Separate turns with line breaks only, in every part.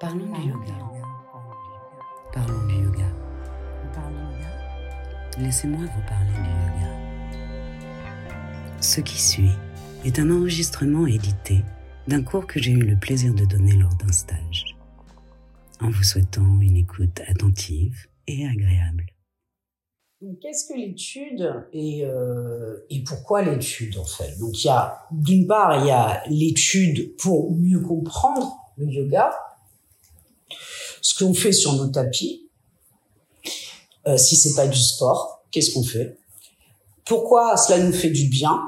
Parlons du yoga. Parlons du yoga. Laissez-moi vous parler du yoga. Ce qui suit est un enregistrement édité d'un cours que j'ai eu le plaisir de donner lors d'un stage, en vous souhaitant une écoute attentive et agréable.
Donc, qu'est-ce que l'étude et, euh, et pourquoi l'étude en fait? Donc, il y a d'une part, il y a l'étude pour mieux comprendre le yoga, ce qu'on fait sur nos tapis. Euh, si c'est pas du sport, qu'est-ce qu'on fait? Pourquoi cela nous fait du bien?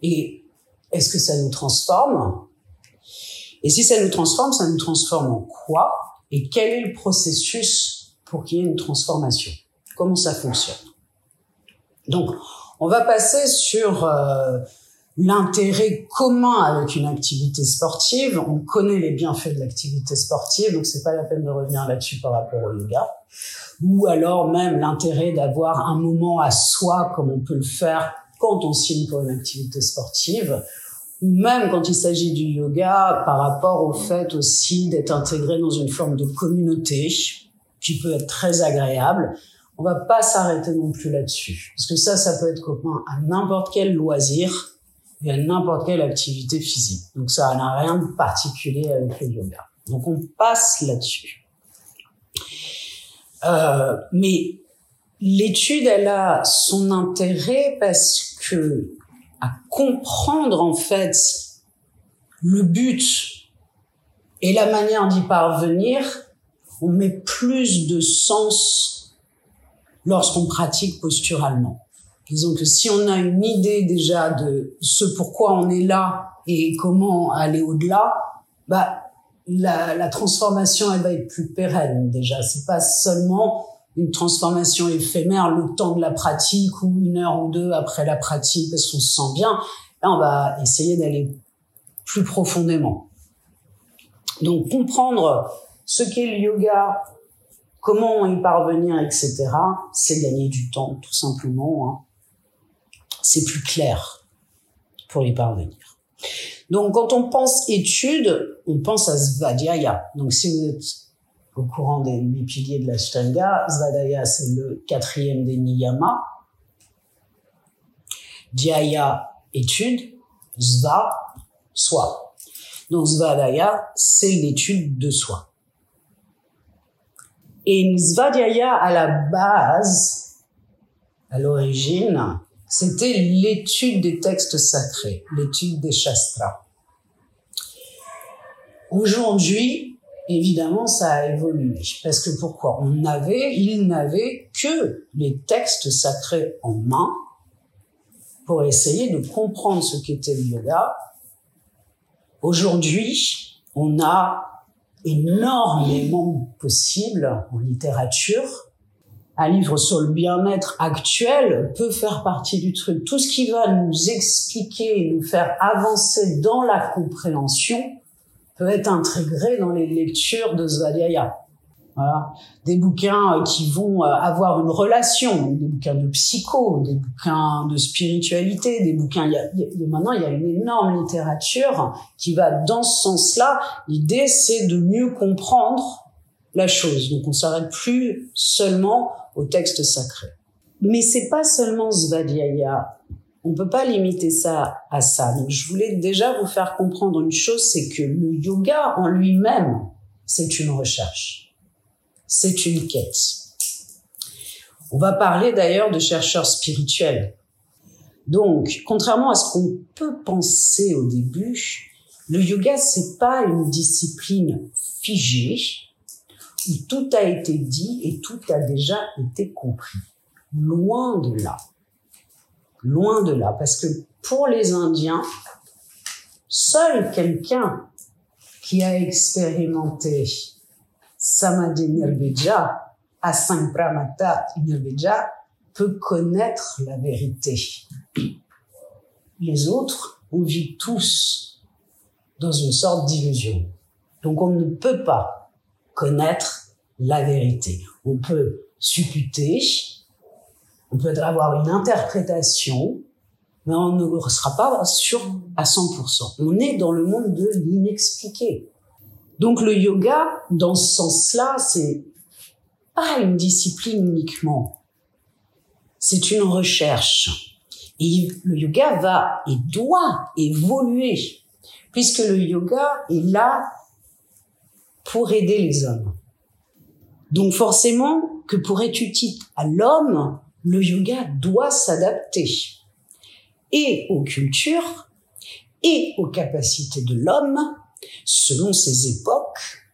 Et est-ce que ça nous transforme? Et si ça nous transforme, ça nous transforme en quoi? Et quel est le processus pour qu'il y ait une transformation? Comment ça fonctionne? Donc, on va passer sur euh, l'intérêt commun avec une activité sportive. On connaît les bienfaits de l'activité sportive, donc c'est pas la peine de revenir là-dessus par rapport au yoga. Ou alors même l'intérêt d'avoir un moment à soi, comme on peut le faire quand on signe pour une activité sportive, ou même quand il s'agit du yoga, par rapport au fait aussi d'être intégré dans une forme de communauté qui peut être très agréable. On va pas s'arrêter non plus là-dessus, parce que ça, ça peut être commun à n'importe quel loisir, et à n'importe quelle activité physique. Donc ça n'a rien de particulier avec le yoga. Donc on passe là-dessus. Euh, mais l'étude, elle a son intérêt parce que à comprendre en fait le but et la manière d'y parvenir, on met plus de sens lorsqu'on pratique posturalement. Disons que si on a une idée déjà de ce pourquoi on est là et comment aller au-delà, bah la, la, transformation elle va être plus pérenne déjà. C'est pas seulement une transformation éphémère le temps de la pratique ou une heure ou deux après la pratique parce qu'on se sent bien. Là, on va essayer d'aller plus profondément. Donc comprendre ce qu'est le yoga, comment y parvenir, etc. C'est gagner du temps, tout simplement. Hein c'est plus clair pour y parvenir. Donc, quand on pense étude, on pense à Svadhyaya. Donc, si vous êtes au courant des huit piliers de la Shtanga, Svadhyaya, c'est le quatrième des niyamas. Dhyaya, étude. Sva, soi. Donc, Svadhyaya, c'est l'étude de soi. Et Svadhyaya, à la base, à l'origine, c'était l'étude des textes sacrés, l'étude des shastras. Aujourd'hui, évidemment, ça a évolué. Parce que pourquoi? On n'avait, il n'avait que les textes sacrés en main pour essayer de comprendre ce qu'était le yoga. Aujourd'hui, on a énormément possible en littérature un livre sur le bien-être actuel peut faire partie du truc. Tout ce qui va nous expliquer, nous faire avancer dans la compréhension peut être intégré dans les lectures de Svadhyaya. Voilà. Des bouquins euh, qui vont euh, avoir une relation, des bouquins de psycho, des bouquins de spiritualité, des bouquins. Il maintenant, il y a une énorme littérature qui va dans ce sens-là. L'idée, c'est de mieux comprendre la chose. Donc, on s'arrête plus seulement au texte sacré. Mais c'est pas seulement Svadhyaya. On peut pas limiter ça à ça. Donc, je voulais déjà vous faire comprendre une chose, c'est que le yoga en lui-même, c'est une recherche. C'est une quête. On va parler d'ailleurs de chercheurs spirituels. Donc, contrairement à ce qu'on peut penser au début, le yoga, c'est pas une discipline figée, tout a été dit et tout a déjà été compris. Loin de là. Loin de là. Parce que pour les Indiens, seul quelqu'un qui a expérimenté Samadhi Nirveja, Asampramata Nirveja, peut connaître la vérité. Les autres, on vit tous dans une sorte d'illusion. Donc on ne peut pas connaître la vérité. On peut supputer, on peut avoir une interprétation, mais on ne sera pas sûr à 100%. On est dans le monde de l'inexpliqué. Donc le yoga, dans ce sens-là, c'est pas une discipline uniquement. C'est une recherche. Et le yoga va et doit évoluer, puisque le yoga est là pour aider les hommes. Donc forcément que pour être utile à l'homme, le yoga doit s'adapter et aux cultures et aux capacités de l'homme selon ses époques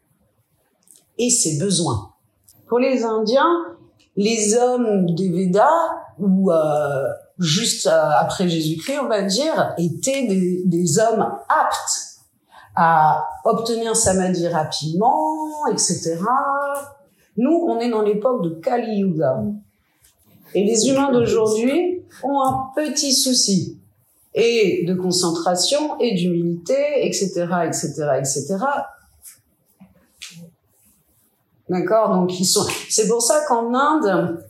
et ses besoins. Pour les Indiens, les hommes des Védas, ou euh, juste euh, après Jésus-Christ, on va dire, étaient des, des, hommes aptes à obtenir samadhi rapidement, etc. Nous, on est dans l'époque de Kali Yuga. Et les humains d'aujourd'hui ont un petit souci et de concentration et d'humilité, etc., etc., etc. D'accord? Donc ils sont. C'est pour ça qu'en Inde,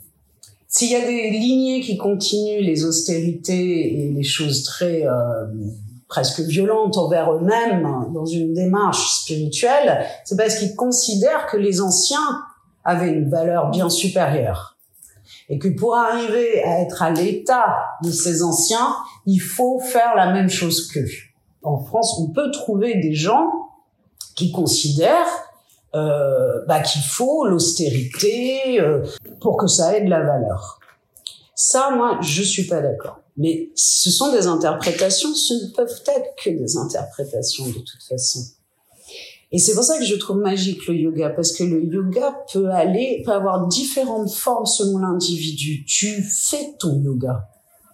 s'il y a des lignées qui continuent les austérités et les choses très euh, presque violentes envers eux-mêmes dans une démarche spirituelle, c'est parce qu'ils considèrent que les anciens avaient une valeur bien supérieure et que pour arriver à être à l'état de ces anciens, il faut faire la même chose qu'eux. En France, on peut trouver des gens qui considèrent euh, bah, qu'il faut l'austérité euh, pour que ça ait de la valeur. Ça, moi, je suis pas d'accord. Mais ce sont des interprétations, ce ne peuvent être que des interprétations de toute façon. Et c'est pour ça que je trouve magique le yoga, parce que le yoga peut aller, peut avoir différentes formes selon l'individu. Tu fais ton yoga.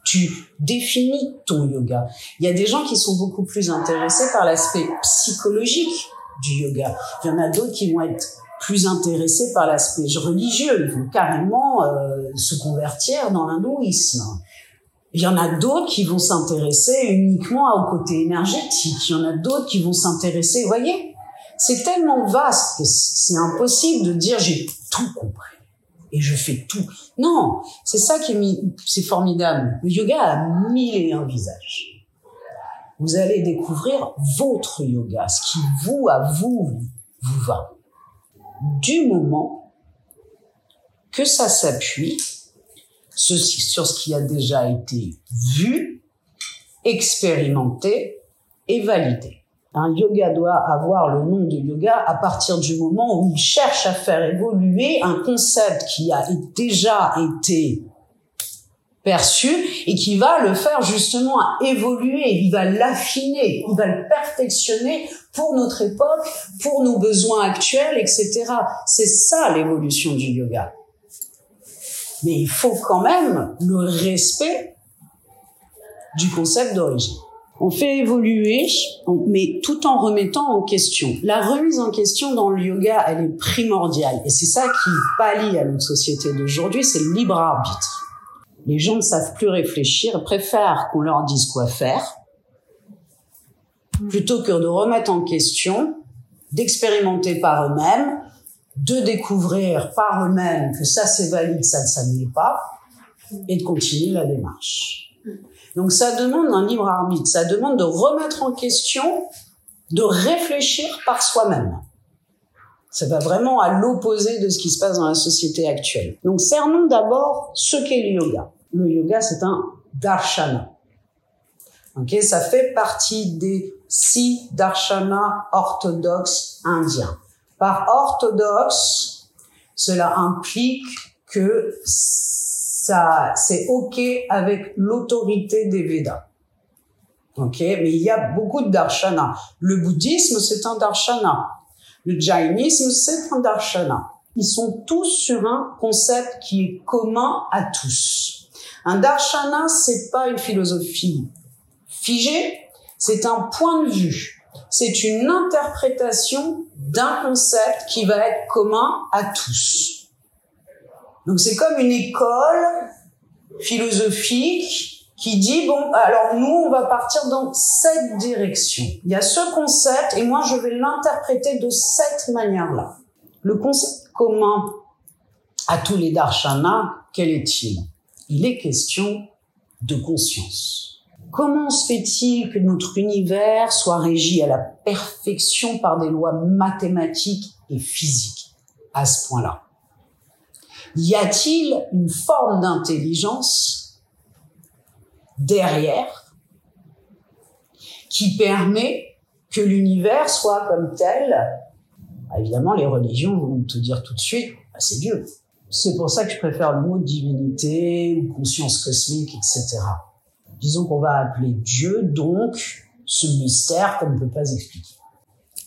Tu définis ton yoga. Il y a des gens qui sont beaucoup plus intéressés par l'aspect psychologique du yoga. Il y en a d'autres qui vont être plus intéressés par l'aspect religieux. Ils vont carrément euh, se convertir dans l'hindouisme. Il y en a d'autres qui vont s'intéresser uniquement au côté énergétique. Il y en a d'autres qui vont s'intéresser, vous voyez, c'est tellement vaste que c'est impossible de dire j'ai tout compris et je fais tout. Non, c'est ça qui est c'est formidable. Le yoga a mille et un visages. Vous allez découvrir votre yoga, ce qui vous à vous vous va. Du moment que ça s'appuie sur ce qui a déjà été vu, expérimenté et validé. Un yoga doit avoir le nom de yoga à partir du moment où il cherche à faire évoluer un concept qui a déjà été perçu et qui va le faire justement évoluer, il va l'affiner, il va le perfectionner pour notre époque, pour nos besoins actuels, etc. C'est ça l'évolution du yoga. Mais il faut quand même le respect du concept d'origine. On fait évoluer, mais tout en remettant en question. La remise en question dans le yoga, elle est primordiale. Et c'est ça qui pallie à notre société d'aujourd'hui, c'est le libre arbitre. Les gens ne savent plus réfléchir, préfèrent qu'on leur dise quoi faire, plutôt que de remettre en question, d'expérimenter par eux-mêmes, de découvrir par eux-mêmes que ça c'est valide, ça, ne l'est pas, et de continuer la démarche. Donc ça demande un libre arbitre, ça demande de remettre en question, de réfléchir par soi-même. Ça va vraiment à l'opposé de ce qui se passe dans la société actuelle. Donc cernons d'abord ce qu'est le yoga. Le yoga, c'est un darshana. Ok, ça fait partie des six darshanas orthodoxes indiens. Par orthodoxe, cela implique que ça, c'est ok avec l'autorité des Védas. Ok, mais il y a beaucoup de darshana. Le bouddhisme, c'est un darshana. Le jainisme, c'est un darshana. Ils sont tous sur un concept qui est commun à tous. Un darshana, c'est pas une philosophie figée, c'est un point de vue. C'est une interprétation d'un concept qui va être commun à tous. Donc c'est comme une école philosophique qui dit bon alors nous on va partir dans cette direction. Il y a ce concept et moi je vais l'interpréter de cette manière-là. Le concept commun à tous les darshanas, quel est-il? Il est question de conscience. Comment se fait-il que notre univers soit régi à la perfection par des lois mathématiques et physiques à ce point-là? Y a-t-il une forme d'intelligence derrière qui permet que l'univers soit comme tel? Évidemment, les religions vont te dire tout de suite, bah, c'est Dieu. C'est pour ça que je préfère le mot divinité ou conscience cosmique, etc. Disons qu'on va appeler Dieu donc ce mystère qu'on ne peut pas expliquer.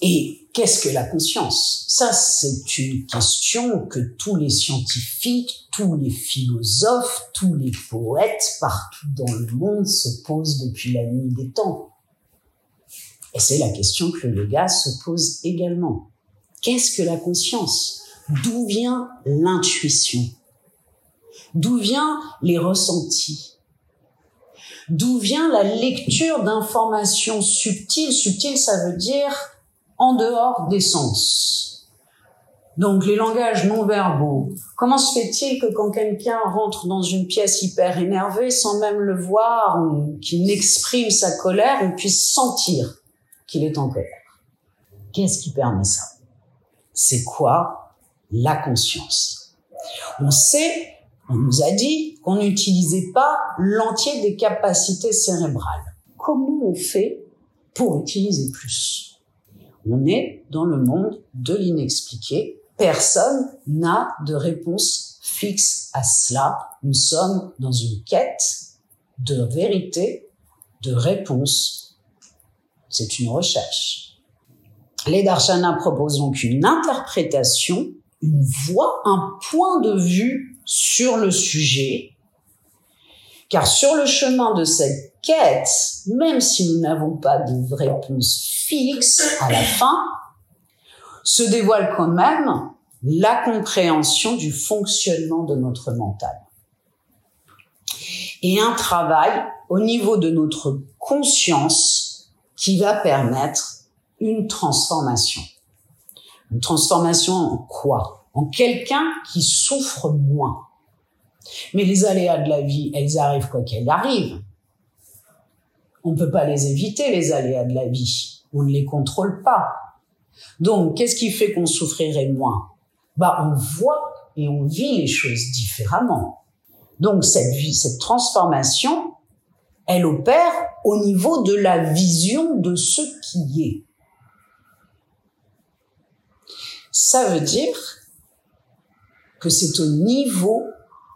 Et qu'est-ce que la conscience? Ça, c'est une question que tous les scientifiques, tous les philosophes, tous les poètes partout dans le monde se posent depuis la nuit des temps. Et c'est la question que le yoga se pose également. Qu'est-ce que la conscience? D'où vient l'intuition? D'où vient les ressentis? D'où vient la lecture d'informations subtiles? Subtiles, ça veut dire en dehors des sens. Donc les langages non verbaux. Comment se fait-il que quand quelqu'un rentre dans une pièce hyper énervé, sans même le voir ou qu'il exprime sa colère, on puisse sentir qu'il est en colère? Qu'est-ce qui permet ça? C'est quoi la conscience? On sait on nous a dit qu'on n'utilisait pas l'entier des capacités cérébrales. Comment on fait pour utiliser plus? On est dans le monde de l'inexpliqué. Personne n'a de réponse fixe à cela. Nous sommes dans une quête de vérité, de réponse. C'est une recherche. Les darshanas proposent donc une interprétation, une voix, un point de vue sur le sujet, car sur le chemin de cette quête, même si nous n'avons pas de réponse fixe à la fin, se dévoile quand même la compréhension du fonctionnement de notre mental. Et un travail au niveau de notre conscience qui va permettre une transformation. Une transformation en quoi? En quelqu'un qui souffre moins. Mais les aléas de la vie, elles arrivent quoi qu'elles arrivent. On ne peut pas les éviter, les aléas de la vie. On ne les contrôle pas. Donc, qu'est-ce qui fait qu'on souffrirait moins? Bah, on voit et on vit les choses différemment. Donc, cette vie, cette transformation, elle opère au niveau de la vision de ce qui est. Ça veut dire que c'est au niveau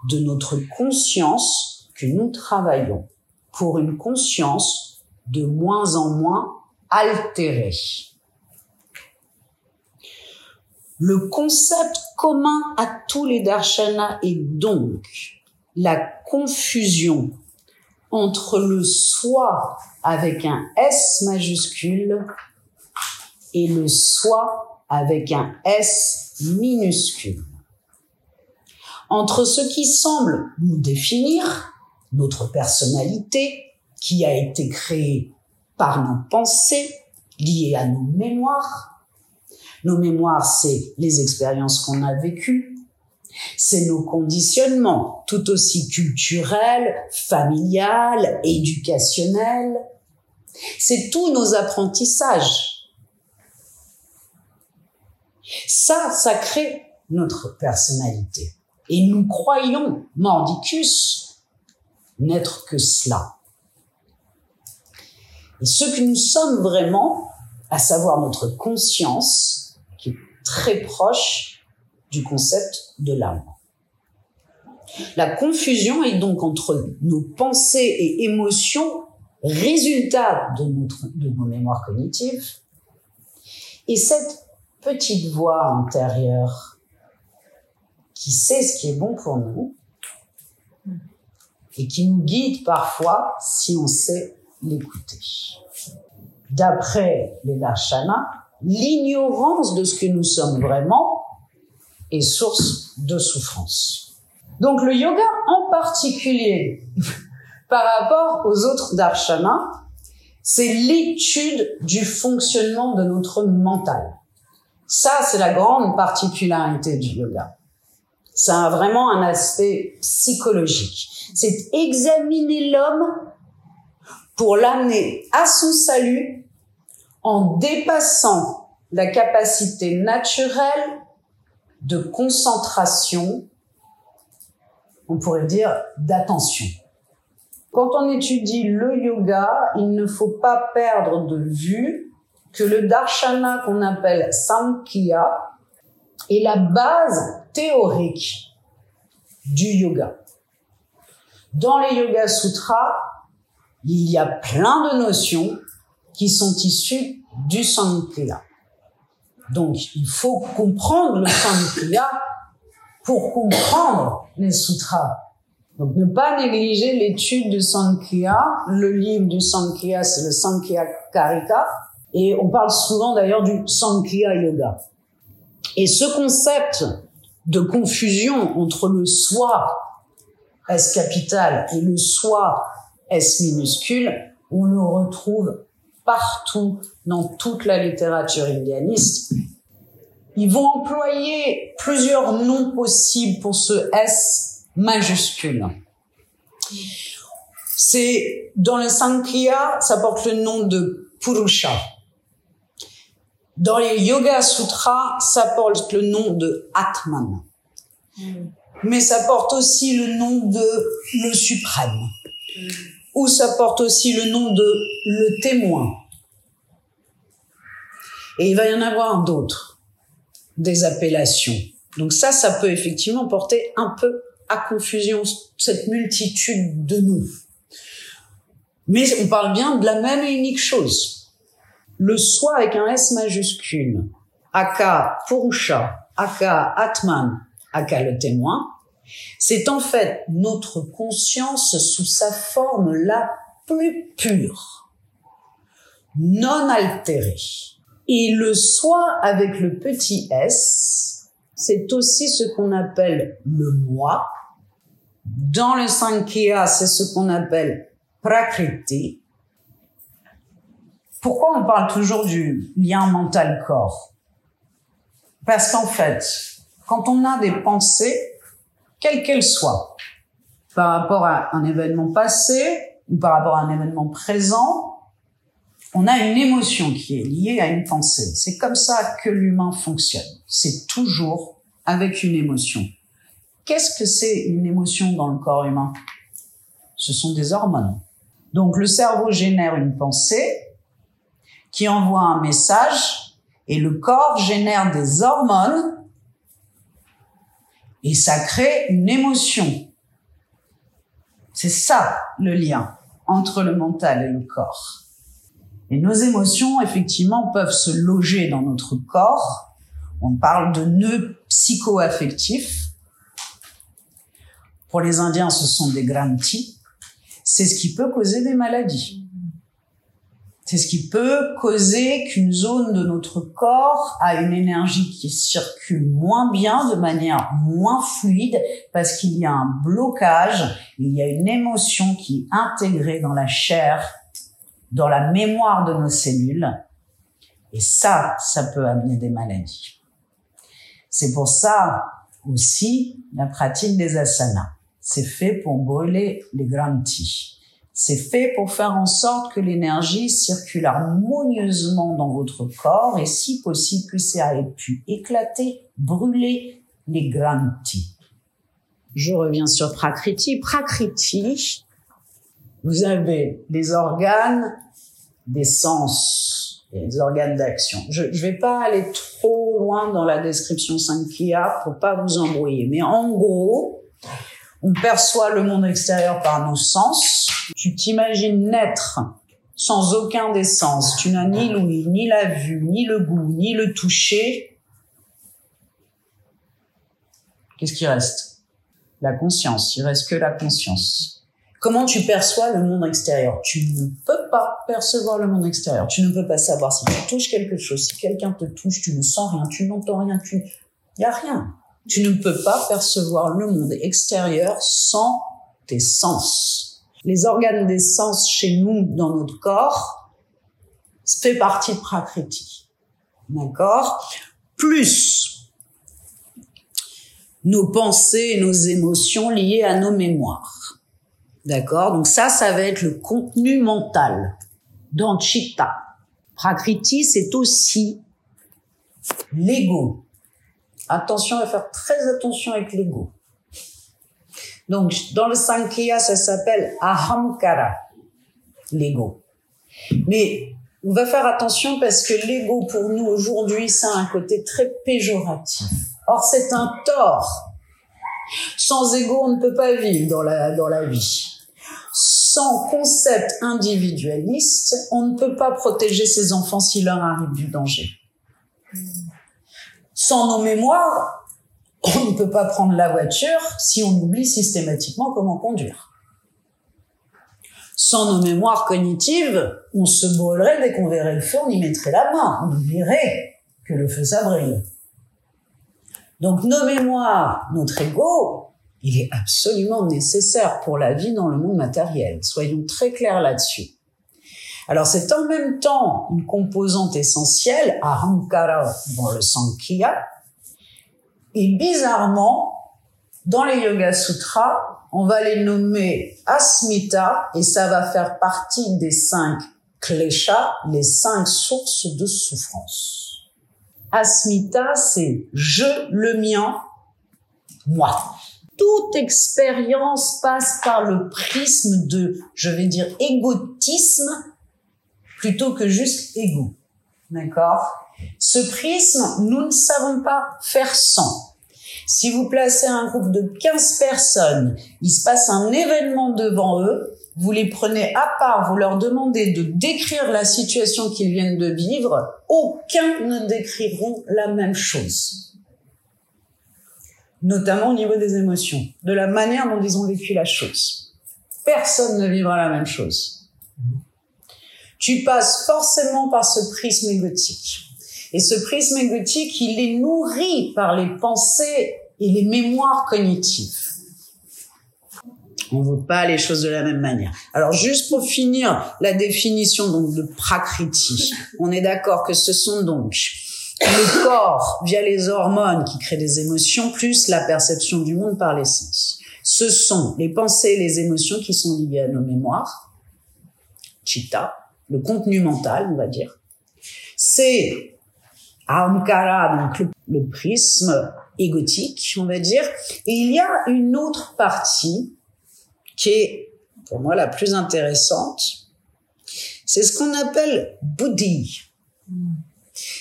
de notre conscience que nous travaillons pour une conscience de moins en moins altérée. Le concept commun à tous les darshanas est donc la confusion entre le soi avec un S majuscule et le soi avec un S minuscule entre ce qui semble nous définir, notre personnalité, qui a été créée par nos pensées, liées à nos mémoires. Nos mémoires, c'est les expériences qu'on a vécues, c'est nos conditionnements, tout aussi culturels, familiales, éducationnels. C'est tous nos apprentissages. Ça, ça crée notre personnalité. Et nous croyons, mordicus, n'être que cela. Et ce que nous sommes vraiment, à savoir notre conscience, qui est très proche du concept de l'âme. La confusion est donc entre nos pensées et émotions, résultat de, notre, de nos mémoires cognitives, et cette petite voix intérieure qui sait ce qui est bon pour nous et qui nous guide parfois si on sait l'écouter. D'après les Darshanas, l'ignorance de ce que nous sommes vraiment est source de souffrance. Donc le yoga en particulier, par rapport aux autres darshanas, c'est l'étude du fonctionnement de notre mental. Ça, c'est la grande particularité du yoga. Ça a vraiment un aspect psychologique. C'est examiner l'homme pour l'amener à son salut en dépassant la capacité naturelle de concentration, on pourrait dire d'attention. Quand on étudie le yoga, il ne faut pas perdre de vue que le darshana qu'on appelle Samkhya est la base théorique du yoga. Dans les Yoga Sutras, il y a plein de notions qui sont issues du Samkhya. Donc, il faut comprendre le Samkhya pour comprendre les sutras. Donc, ne pas négliger l'étude du Samkhya. Le livre du Samkhya, c'est le Samkhya Karika. Et on parle souvent d'ailleurs du Samkhya Yoga. Et ce concept de confusion entre le soi S capital et le soi S minuscule, on le retrouve partout dans toute la littérature indianiste. Ils vont employer plusieurs noms possibles pour ce S majuscule. C'est dans le Sankhya, ça porte le nom de Purusha. Dans les Yoga Sutras, ça porte le nom de Atman. Mais ça porte aussi le nom de le suprême. Ou ça porte aussi le nom de le témoin. Et il va y en avoir d'autres, des appellations. Donc ça, ça peut effectivement porter un peu à confusion, cette multitude de noms. Mais on parle bien de la même et unique chose le soi avec un S majuscule, aka Purusha, aka Atman, aka le témoin, c'est en fait notre conscience sous sa forme la plus pure, non altérée. Et le soi avec le petit s, c'est aussi ce qu'on appelle le moi. Dans le Sankhya, c'est ce qu'on appelle Prakriti. Pourquoi on parle toujours du lien mental-corps Parce qu'en fait, quand on a des pensées, quelles qu'elles soient, par rapport à un événement passé ou par rapport à un événement présent, on a une émotion qui est liée à une pensée. C'est comme ça que l'humain fonctionne. C'est toujours avec une émotion. Qu'est-ce que c'est une émotion dans le corps humain? Ce sont des hormones. Donc le cerveau génère une pensée, qui envoie un message et le corps génère des hormones et ça crée une émotion. C'est ça le lien entre le mental et le corps. Et nos émotions, effectivement, peuvent se loger dans notre corps. On parle de nœuds psychoaffectifs. Pour les Indiens, ce sont des granthis. C'est ce qui peut causer des maladies. C'est ce qui peut causer qu'une zone de notre corps a une énergie qui circule moins bien, de manière moins fluide, parce qu'il y a un blocage, il y a une émotion qui est intégrée dans la chair, dans la mémoire de nos cellules. Et ça, ça peut amener des maladies. C'est pour ça aussi la pratique des asanas. C'est fait pour brûler les granthis. C'est fait pour faire en sorte que l'énergie circule harmonieusement dans votre corps et si possible que ça ait pu éclater, brûler les granthis. Je reviens sur Prakriti. Prakriti, vous avez les organes des sens les organes d'action. Je ne vais pas aller trop loin dans la description Sankhya pour pas vous embrouiller, mais en gros, on perçoit le monde extérieur par nos sens, tu t'imagines naître sans aucun des sens. Tu n'as ni l'ouïe, ni la vue, ni le goût, ni le toucher. Qu'est-ce qui reste? La conscience. Il reste que la conscience. Comment tu perçois le monde extérieur? Tu ne peux pas percevoir le monde extérieur. Tu ne peux pas savoir si tu touches quelque chose, si quelqu'un te touche, tu ne sens rien, tu n'entends rien, tu... Il n'y a rien. Tu ne peux pas percevoir le monde extérieur sans tes sens les organes des sens chez nous dans notre corps fait partie de Prakriti. D'accord? Plus nos pensées et nos émotions liées à nos mémoires. D'accord? Donc ça, ça va être le contenu mental. Dans Chitta, Prakriti, c'est aussi l'ego. Attention à faire très attention avec l'ego. Donc, dans le Sankhya, ça s'appelle Ahamkara, l'ego. Mais on va faire attention parce que l'ego, pour nous, aujourd'hui, ça a un côté très péjoratif. Or, c'est un tort. Sans ego, on ne peut pas vivre dans la, dans la vie. Sans concept individualiste, on ne peut pas protéger ses enfants s'il leur arrive du danger. Sans nos mémoires, on ne peut pas prendre la voiture si on oublie systématiquement comment conduire. Sans nos mémoires cognitives, on se brûlerait dès qu'on verrait le feu, on y mettrait la main, on oublierait que le feu ça. Donc nos mémoires, notre ego, il est absolument nécessaire pour la vie dans le monde matériel. Soyons très clairs là-dessus. Alors c'est en même temps une composante essentielle, ahankara dans le Sankhya, et bizarrement, dans les Yoga Sutras, on va les nommer Asmita, et ça va faire partie des cinq kleshas, les cinq sources de souffrance. Asmita, c'est je, le mien, moi toute expérience passe par le prisme de, je vais dire, égotisme plutôt que juste égo. D'accord? Ce prisme, nous ne savons pas faire sans. Si vous placez un groupe de 15 personnes, il se passe un événement devant eux, vous les prenez à part, vous leur demandez de décrire la situation qu'ils viennent de vivre, aucun ne décriront la même chose notamment au niveau des émotions, de la manière dont ils ont vécu la chose. Personne ne vivra la même chose. Tu passes forcément par ce prisme égotique. Et ce prisme égotique, il est nourri par les pensées et les mémoires cognitives. On ne voit pas les choses de la même manière. Alors juste pour finir la définition donc de prakriti, on est d'accord que ce sont donc le corps via les hormones qui créent des émotions, plus la perception du monde par les sens. Ce sont les pensées et les émotions qui sont liées à nos mémoires, chitta, le contenu mental, on va dire. C'est ahamkara, donc le, le prisme égotique, on va dire. Et il y a une autre partie qui est, pour moi, la plus intéressante. C'est ce qu'on appelle buddhi.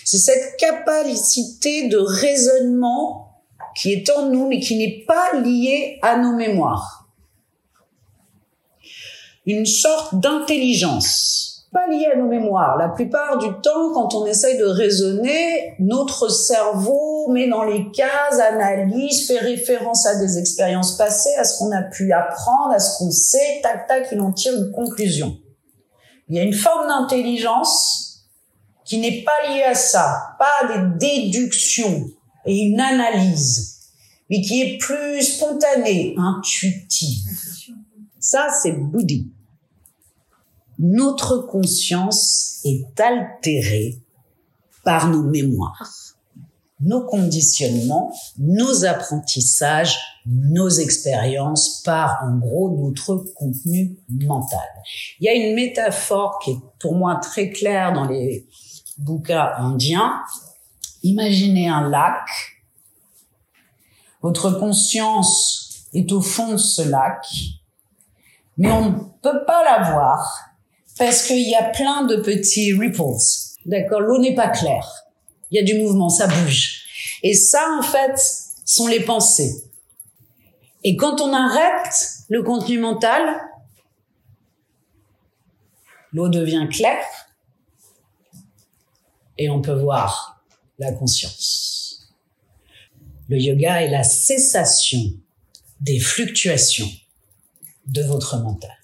C'est cette capacité de raisonnement qui est en nous, mais qui n'est pas liée à nos mémoires. Une sorte d'intelligence, pas liée à nos mémoires. La plupart du temps, quand on essaye de raisonner, notre cerveau met dans les cases, analyse, fait référence à des expériences passées, à ce qu'on a pu apprendre, à ce qu'on sait, tac, tac, il en tire une conclusion. Il y a une forme d'intelligence qui n'est pas lié à ça, pas des déductions et une analyse, mais qui est plus spontanée, intuitive. Ça, c'est Bouddhi. Notre conscience est altérée par nos mémoires, nos conditionnements, nos apprentissages, nos expériences par, en gros, notre contenu mental. Il y a une métaphore qui est pour moi très claire dans les bouquin indien, imaginez un lac. Votre conscience est au fond de ce lac, mais on ne peut pas la voir parce qu'il y a plein de petits ripples. D'accord, l'eau n'est pas claire. Il y a du mouvement, ça bouge. Et ça, en fait, sont les pensées. Et quand on arrête le contenu mental, l'eau devient claire et on peut voir la conscience. Le yoga est la cessation des fluctuations de votre mental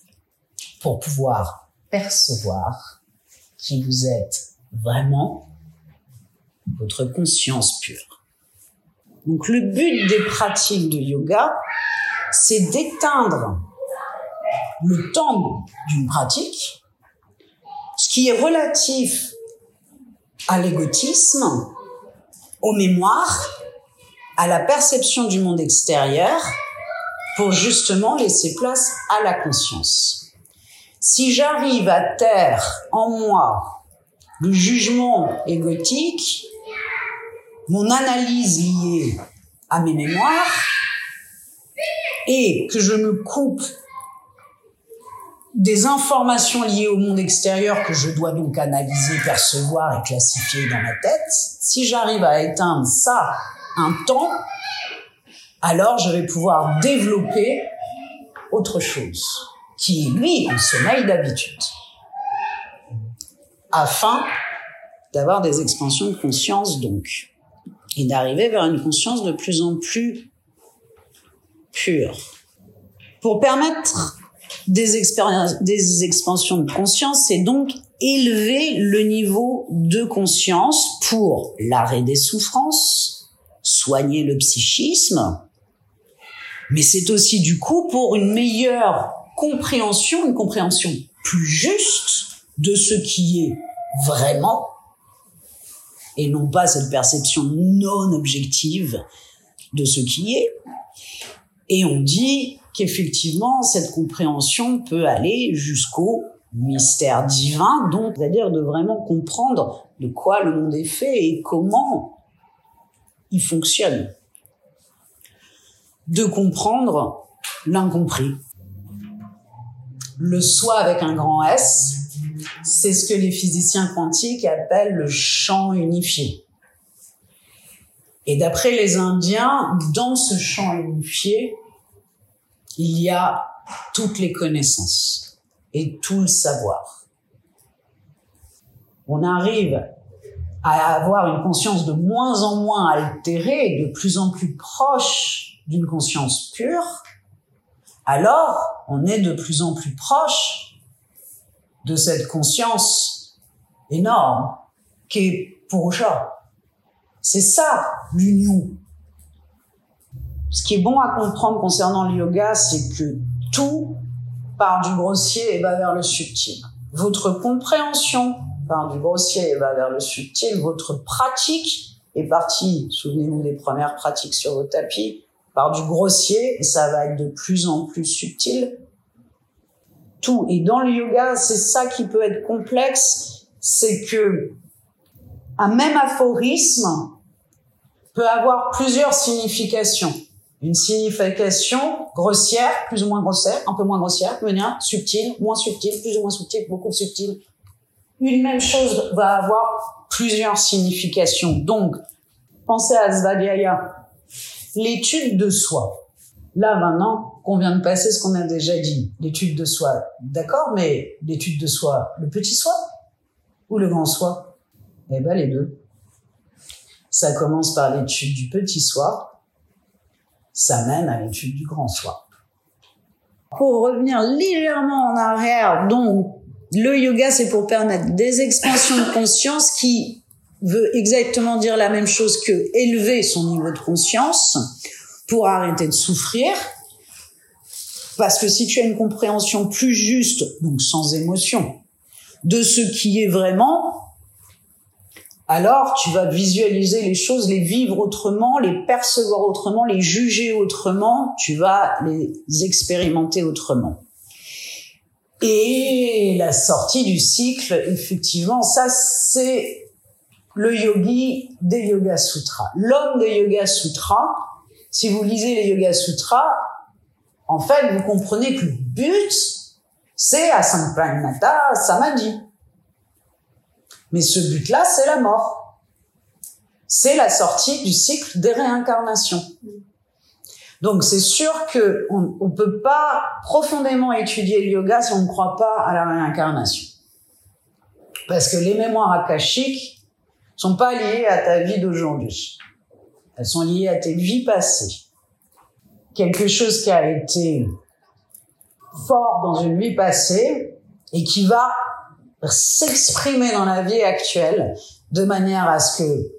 pour pouvoir percevoir qui vous êtes vraiment, votre conscience pure. Donc le but des pratiques de yoga, c'est d'éteindre le temps d'une pratique, ce qui est relatif à l'égotisme, aux mémoires, à la perception du monde extérieur, pour justement laisser place à la conscience. Si j'arrive à taire en moi le jugement égotique, mon analyse liée à mes mémoires, et que je me coupe des informations liées au monde extérieur que je dois donc analyser, percevoir et classifier dans ma tête, si j'arrive à éteindre ça un temps, alors je vais pouvoir développer autre chose, qui lui en sommeil d'habitude, afin d'avoir des expansions de conscience donc, et d'arriver vers une conscience de plus en plus pure. Pour permettre des, expériences, des expansions de conscience, c'est donc élever le niveau de conscience pour l'arrêt des souffrances, soigner le psychisme, mais c'est aussi du coup pour une meilleure compréhension, une compréhension plus juste de ce qui est vraiment, et non pas cette perception non objective de ce qui est. Et on dit qu'effectivement, cette compréhension peut aller jusqu'au mystère divin, donc c'est-à-dire de vraiment comprendre de quoi le monde est fait et comment il fonctionne de comprendre l'incompris. Le soi avec un grand S, c'est ce que les physiciens quantiques appellent le champ unifié. Et d'après les Indiens, dans ce champ unifié, il y a toutes les connaissances et tout le savoir. On arrive à avoir une conscience de moins en moins altérée, de plus en plus proche d'une conscience pure, alors on est de plus en plus proche de cette conscience énorme qui est Purusha. C'est ça l'union. Ce qui est bon à comprendre concernant le yoga, c'est que tout part du grossier et va vers le subtil. Votre compréhension part du grossier et va vers le subtil. Votre pratique est partie, souvenez-vous des premières pratiques sur vos tapis, par du grossier et ça va être de plus en plus subtil. Tout. Et dans le yoga, c'est ça qui peut être complexe, c'est que un même aphorisme peut avoir plusieurs significations. Une signification grossière, plus ou moins grossière, un peu moins grossière, subtil, subtile, moins subtile, plus ou moins subtile, beaucoup subtile. Une même chose va avoir plusieurs significations. Donc, pensez à Svadhyaya l'étude de soi. Là, maintenant, qu'on vient de passer ce qu'on a déjà dit, l'étude de soi, d'accord, mais l'étude de soi, le petit soi ou le grand soi? Eh ben, les deux. Ça commence par l'étude du petit soi, ça mène à l'étude du grand soi. Pour revenir légèrement en arrière, donc, le yoga, c'est pour permettre des expansions de conscience qui veut exactement dire la même chose que élever son niveau de conscience pour arrêter de souffrir. Parce que si tu as une compréhension plus juste, donc sans émotion, de ce qui est vraiment, alors tu vas visualiser les choses, les vivre autrement, les percevoir autrement, les juger autrement, tu vas les expérimenter autrement. Et la sortie du cycle, effectivement, ça c'est le yogi des Yoga Sutras. L'homme des Yoga Sutras, si vous lisez les Yoga Sutras, en fait, vous comprenez que le but, c'est à Sampranata Samadhi. Mais ce but-là, c'est la mort. C'est la sortie du cycle des réincarnations. Donc c'est sûr que on, on peut pas profondément étudier le yoga si on ne croit pas à la réincarnation. Parce que les mémoires akashiques, sont pas liées à ta vie d'aujourd'hui. Elles sont liées à tes vies passées. Quelque chose qui a été fort dans une vie passée et qui va s'exprimer dans la vie actuelle de manière à ce que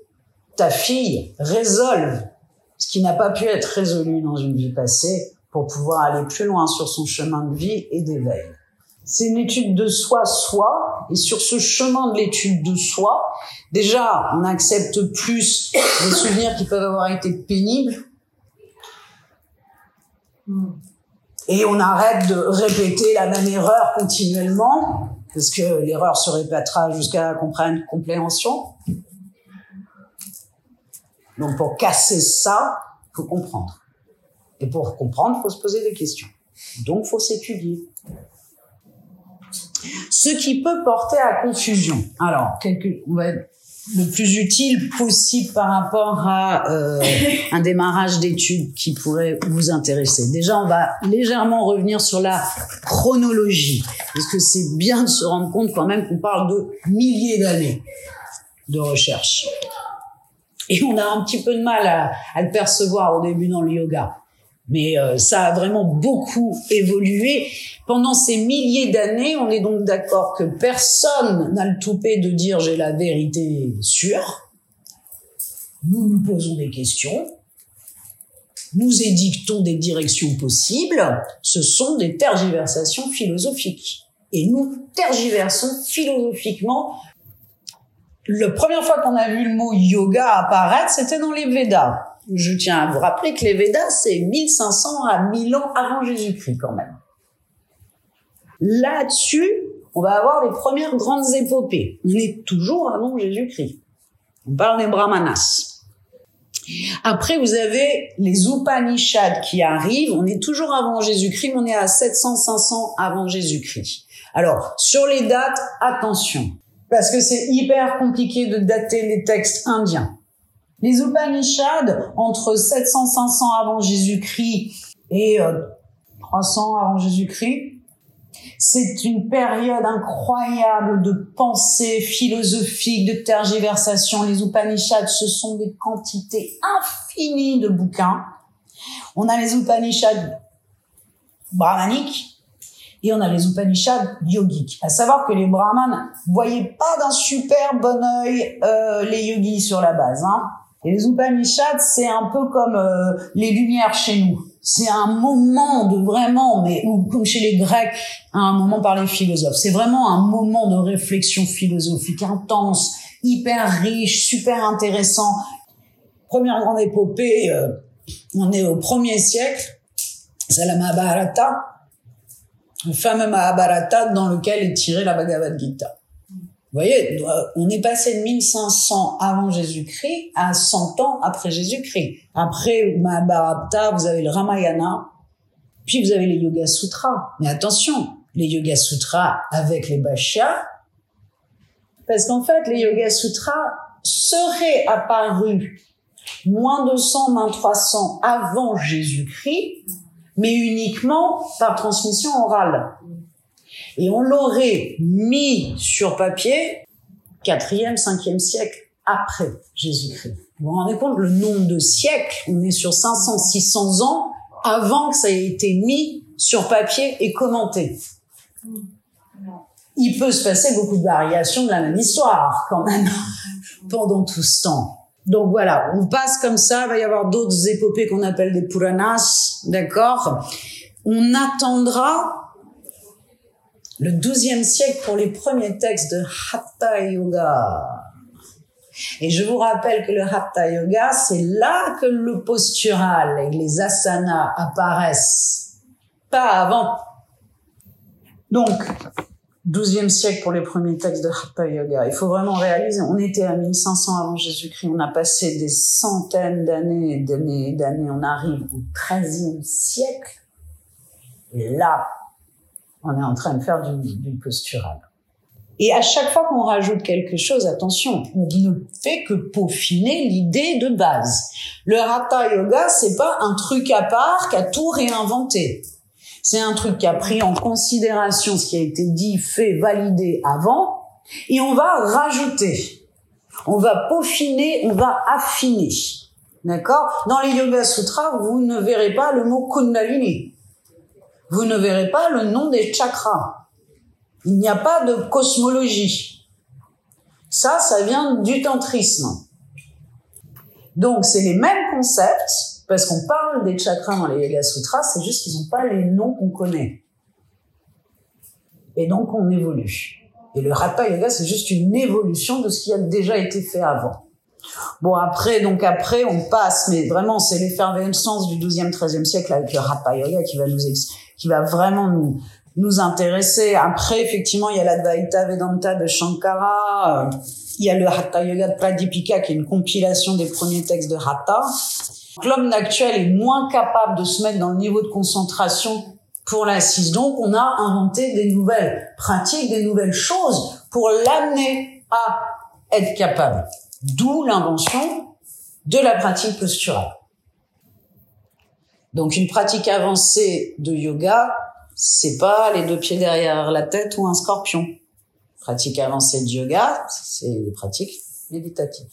ta fille résolve ce qui n'a pas pu être résolu dans une vie passée pour pouvoir aller plus loin sur son chemin de vie et d'éveil. C'est une étude de soi, soi, et sur ce chemin de l'étude de soi, déjà, on accepte plus les souvenirs qui peuvent avoir été pénibles, Et on arrête de répéter la même erreur continuellement, parce que l'erreur se répétera jusqu'à la compréhension. Donc pour casser ça, faut comprendre. Et pour comprendre, faut se poser des questions. Donc faut s'étudier. Ce qui peut porter à confusion. Alors, quelque, on va le plus utile possible par rapport à euh, un démarrage d'études qui pourrait vous intéresser. Déjà, on va légèrement revenir sur la chronologie, parce que c'est bien de se rendre compte quand même qu'on parle de milliers d'années de recherche. Et on a un petit peu de mal à, à le percevoir au début dans le yoga. Mais euh, ça a vraiment beaucoup évolué. Pendant ces milliers d'années, on est donc d'accord que personne n'a le toupet de dire j'ai la vérité sûre. Nous nous posons des questions. Nous édictons des directions possibles. Ce sont des tergiversations philosophiques. Et nous tergiversons philosophiquement. La première fois qu'on a vu le mot yoga apparaître, c'était dans les Védas. Je tiens à vous rappeler que les Védas, c'est 1500 à 1000 ans avant Jésus-Christ quand même. Là-dessus, on va avoir les premières grandes épopées. On est toujours avant Jésus-Christ. On parle des Brahmanas. Après, vous avez les Upanishads qui arrivent. On est toujours avant Jésus-Christ, mais on est à 700-500 avant Jésus-Christ. Alors, sur les dates, attention. Parce que c'est hyper compliqué de dater les textes indiens. Les Upanishads, entre 700-500 avant Jésus-Christ et 300 euh, avant Jésus-Christ, c'est une période incroyable de pensée philosophique, de tergiversation. Les Upanishads, ce sont des quantités infinies de bouquins. On a les Upanishads brahmaniques et on a les Upanishads yogiques. À savoir que les brahmanes voyaient pas d'un super bon œil euh, les yogis sur la base. Hein. Et les Upanishads, c'est un peu comme euh, les lumières chez nous. C'est un moment de vraiment, mais ou comme chez les Grecs, un moment par les philosophes. C'est vraiment un moment de réflexion philosophique intense, hyper riche, super intéressant. Première grande épopée, euh, on est au premier siècle, c'est la Mahabharata, le fameux Mahabharata dans lequel est tirée la Bhagavad Gita. Vous voyez, on est passé de 1500 avant Jésus-Christ à 100 ans après Jésus-Christ. Après Mahabharata, vous avez le Ramayana, puis vous avez les Yoga Sutras. Mais attention, les Yoga Sutras avec les Bhashyas, parce qu'en fait, les Yoga Sutras seraient apparus moins de 100, moins 300 avant Jésus-Christ, mais uniquement par transmission orale et on l'aurait mis sur papier 4e, 5e siècle après Jésus-Christ. Vous vous rendez compte le nombre de siècles? On est sur 500, 600 ans avant que ça ait été mis sur papier et commenté. Il peut se passer beaucoup de variations de la même histoire quand même pendant tout ce temps. Donc voilà, on passe comme ça, il va y avoir d'autres épopées qu'on appelle des Puranas, d'accord? On attendra le XIIe siècle pour les premiers textes de Hatha Yoga. Et je vous rappelle que le Hatha Yoga, c'est là que le postural et les asanas apparaissent, pas avant. Donc, XIIe siècle pour les premiers textes de Hatha Yoga. Il faut vraiment réaliser, on était à 1500 avant Jésus-Christ, on a passé des centaines d'années, d'années, d'années, on arrive au XIIIe siècle. Et là, on est en train de faire du, du postural. Et à chaque fois qu'on rajoute quelque chose, attention, on ne fait que peaufiner l'idée de base. Le Hatha Yoga, c'est pas un truc à part qui a tout réinventé. C'est un truc qui a pris en considération ce qui a été dit, fait, validé avant, et on va rajouter. On va peaufiner, on va affiner. D'accord? Dans les Yoga Sutras, vous ne verrez pas le mot Kundalini vous ne verrez pas le nom des chakras. Il n'y a pas de cosmologie. Ça, ça vient du tantrisme. Donc, c'est les mêmes concepts, parce qu'on parle des chakras dans les Yoga Sutras, c'est juste qu'ils n'ont pas les noms qu'on connaît. Et donc, on évolue. Et le Hatha Yoga, c'est juste une évolution de ce qui a déjà été fait avant. Bon après, donc après, on passe, mais vraiment, c'est l'effervescence du 12e, 13e siècle avec le Hatha Yoga qui va nous, qui va vraiment nous, nous intéresser. Après, effectivement, il y a l'Advaita Vedanta de Shankara, euh, il y a le Hatha Yoga de Pradipika qui est une compilation des premiers textes de Hatha. L'homme actuel est moins capable de se mettre dans le niveau de concentration pour l'assise. Donc, on a inventé des nouvelles pratiques, des nouvelles choses pour l'amener à être capable. D'où l'invention de la pratique posturale. Donc, une pratique avancée de yoga, c'est pas les deux pieds derrière la tête ou un scorpion. Pratique avancée de yoga, c'est des pratiques méditatives.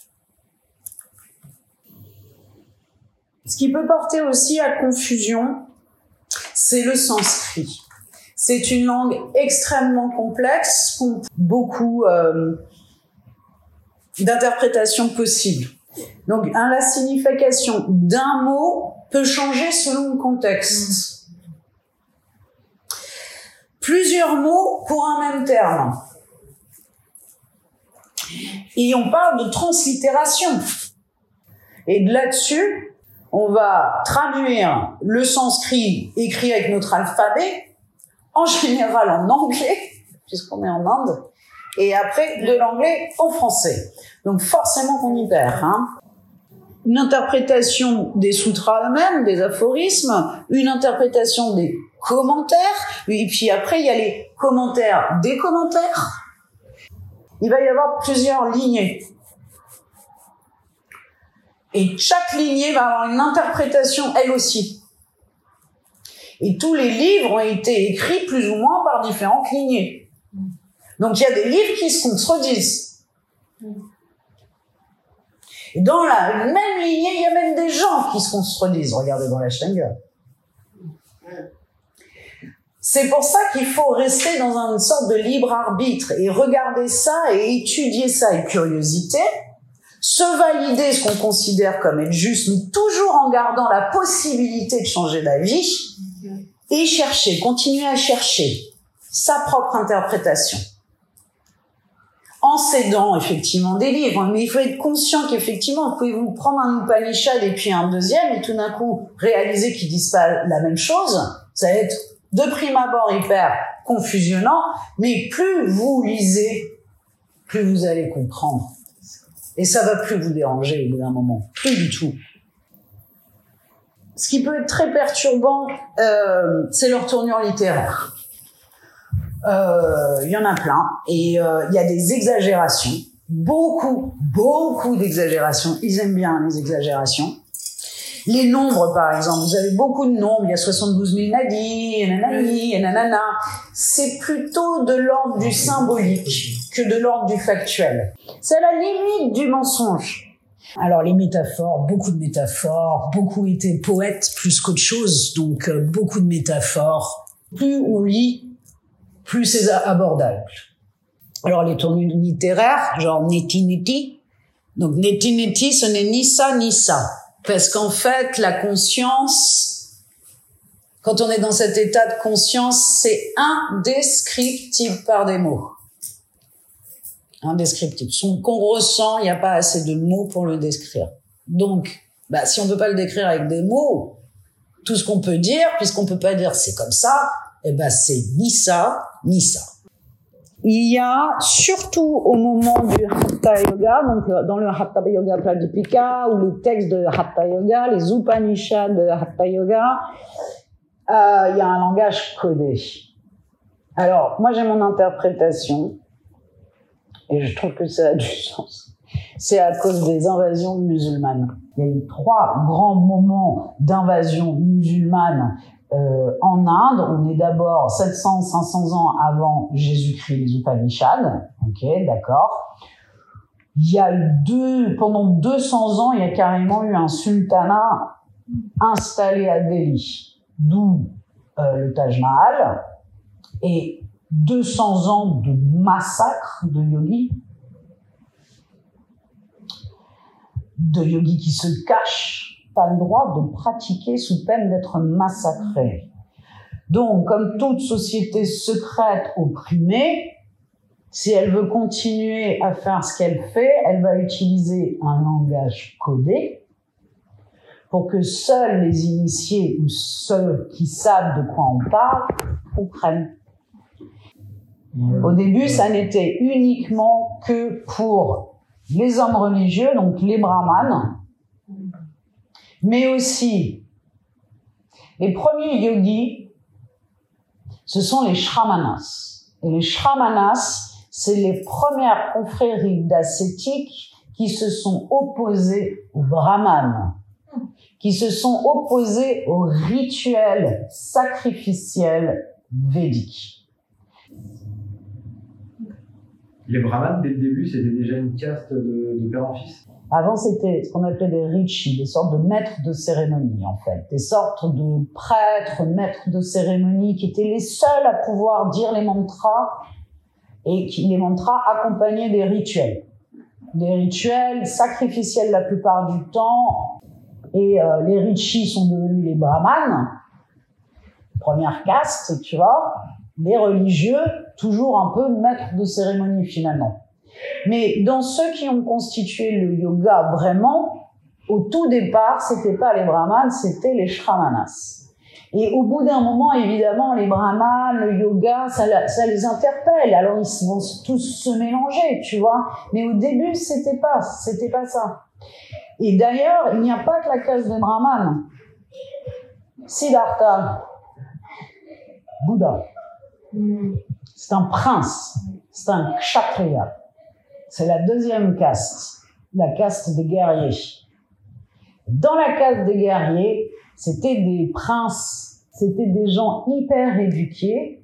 Ce qui peut porter aussi à confusion, c'est le sanskrit. C'est une langue extrêmement complexe, beaucoup euh, d'interprétations possibles. Donc, la signification d'un mot peut changer selon le contexte plusieurs mots pour un même terme. Et on parle de translittération. Et de là-dessus, on va traduire le sanskrit écrit avec notre alphabet, en général en anglais, puisqu'on est en Inde, et après de l'anglais au français. Donc forcément qu'on y perd. Hein une interprétation des sutras eux-mêmes, des aphorismes, une interprétation des commentaires, et puis après il y a les commentaires des commentaires. Il va y avoir plusieurs lignées. Et chaque lignée va avoir une interprétation elle aussi. Et tous les livres ont été écrits plus ou moins par différentes lignées. Donc il y a des livres qui se contredisent. Et dans la même lignée, il y a même des gens qui se contredisent. Regardez dans la Stenger. C'est pour ça qu'il faut rester dans une sorte de libre arbitre et regarder ça et étudier ça avec curiosité, se valider ce qu'on considère comme être juste, mais toujours en gardant la possibilité de changer d'avis et chercher, continuer à chercher sa propre interprétation en s'aidant effectivement des livres, mais il faut être conscient qu'effectivement, vous pouvez vous prendre un Upanishad et puis un deuxième, et tout d'un coup réaliser qu'ils disent pas la même chose, ça va être de prime abord hyper confusionnant, mais plus vous lisez, plus vous allez comprendre. Et ça va plus vous déranger au bout d'un moment, plus du tout. Ce qui peut être très perturbant, euh, c'est leur tournure littéraire. Euh, il y en a plein et euh, il y a des exagérations, beaucoup, beaucoup d'exagérations. Ils aiment bien les exagérations. Les nombres, par exemple, vous avez beaucoup de nombres, il y a 72 000 nadis, nanani, et nanana. C'est plutôt de l'ordre du symbolique que de l'ordre du factuel. C'est la limite du mensonge. Alors les métaphores, beaucoup de métaphores, beaucoup étaient poètes plus qu'autre chose, donc euh, beaucoup de métaphores. Plus on lit, plus c'est abordable. Alors les tournures littéraires, genre neti neti. Donc neti neti, ce n'est ni ça ni ça. Parce qu'en fait, la conscience, quand on est dans cet état de conscience, c'est indescriptible par des mots. Indescriptible. Ce qu'on ressent, il n'y a pas assez de mots pour le décrire. Donc, bah, si on ne peut pas le décrire avec des mots, tout ce qu'on peut dire, puisqu'on peut pas dire c'est comme ça, eh ben c'est ni ça ni ça. Il y a surtout au moment du Hatha Yoga, donc euh, dans le Hatha Yoga Pradipika ou les textes de Hatha Yoga, les Upanishads de Hatha Yoga, euh, il y a un langage codé. Alors, moi j'ai mon interprétation et je trouve que ça a du sens. C'est à cause des invasions musulmanes. Il y a eu trois grands moments d'invasion musulmane euh, en Inde, on est d'abord 700-500 ans avant Jésus-Christ, les Upanishads. Ok, d'accord. Il y a eu deux, pendant 200 ans, il y a carrément eu un sultanat installé à Delhi, d'où euh, le Taj Mahal, et 200 ans de massacre de yogis, de yogis qui se cachent pas le droit de pratiquer sous peine d'être massacré. Donc, comme toute société secrète opprimée, Si elle veut continuer à faire ce qu'elle fait, elle va utiliser un langage codé pour que seuls les initiés ou ceux qui savent de quoi on parle comprennent. Au début, ça n'était uniquement que pour les hommes religieux, donc les brahmanes, mais aussi les premiers yogis, ce sont les shramanas. Et les shramanas, c'est les premières confréries d'ascétiques qui se sont opposées aux brahmanes, qui se sont opposés aux rituels sacrificiels védiques.
Les brahmanes, dès le début, c'était déjà une caste de père en fils?
Avant, c'était ce qu'on appelait des rishis, des sortes de maîtres de cérémonie, en fait. Des sortes de prêtres, maîtres de cérémonie, qui étaient les seuls à pouvoir dire les mantras, et qui, les mantras accompagnaient des rituels. Des rituels sacrificiels la plupart du temps, et euh, les rishis sont devenus les brahmanes, première caste, tu vois, les religieux, toujours un peu maîtres de cérémonie finalement. Mais dans ceux qui ont constitué le yoga vraiment, au tout départ, c'était pas les brahmanes, c'était les shramanas. Et au bout d'un moment, évidemment, les brahmanes, le yoga, ça, ça, les interpelle. Alors ils vont tous se mélanger, tu vois. Mais au début, c'était pas, c'était pas ça. Et d'ailleurs, il n'y a pas que la case des brahmanes. Siddhartha, Bouddha, c'est un prince, c'est un kshatriya. C'est la deuxième caste, la caste des guerriers. Dans la caste des guerriers, c'était des princes, c'était des gens hyper éduqués,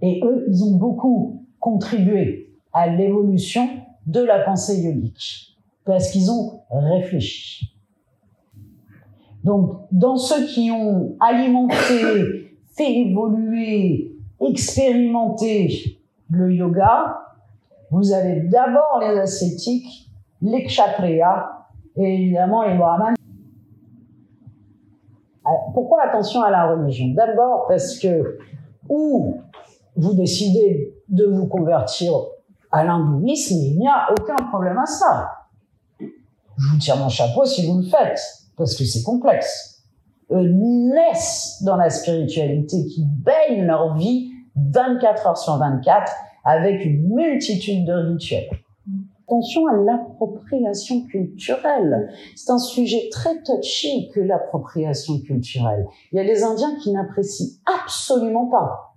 et eux, ils ont beaucoup contribué à l'évolution de la pensée yogique, parce qu'ils ont réfléchi. Donc, dans ceux qui ont alimenté, fait évoluer, expérimenté le yoga, vous avez d'abord les ascétiques, les kshatriyas et évidemment les brahmanes. Euh, pourquoi attention à la religion? D'abord parce que ou vous décidez de vous convertir à l'hindouisme, il n'y a aucun problème à ça. Je vous tire mon chapeau si vous le faites, parce que c'est complexe. Eux naissent dans la spiritualité, qui baignent leur vie 24 heures sur 24 avec une multitude de rituels. Attention à l'appropriation culturelle. C'est un sujet très touchy que l'appropriation culturelle. Il y a les Indiens qui n'apprécient absolument pas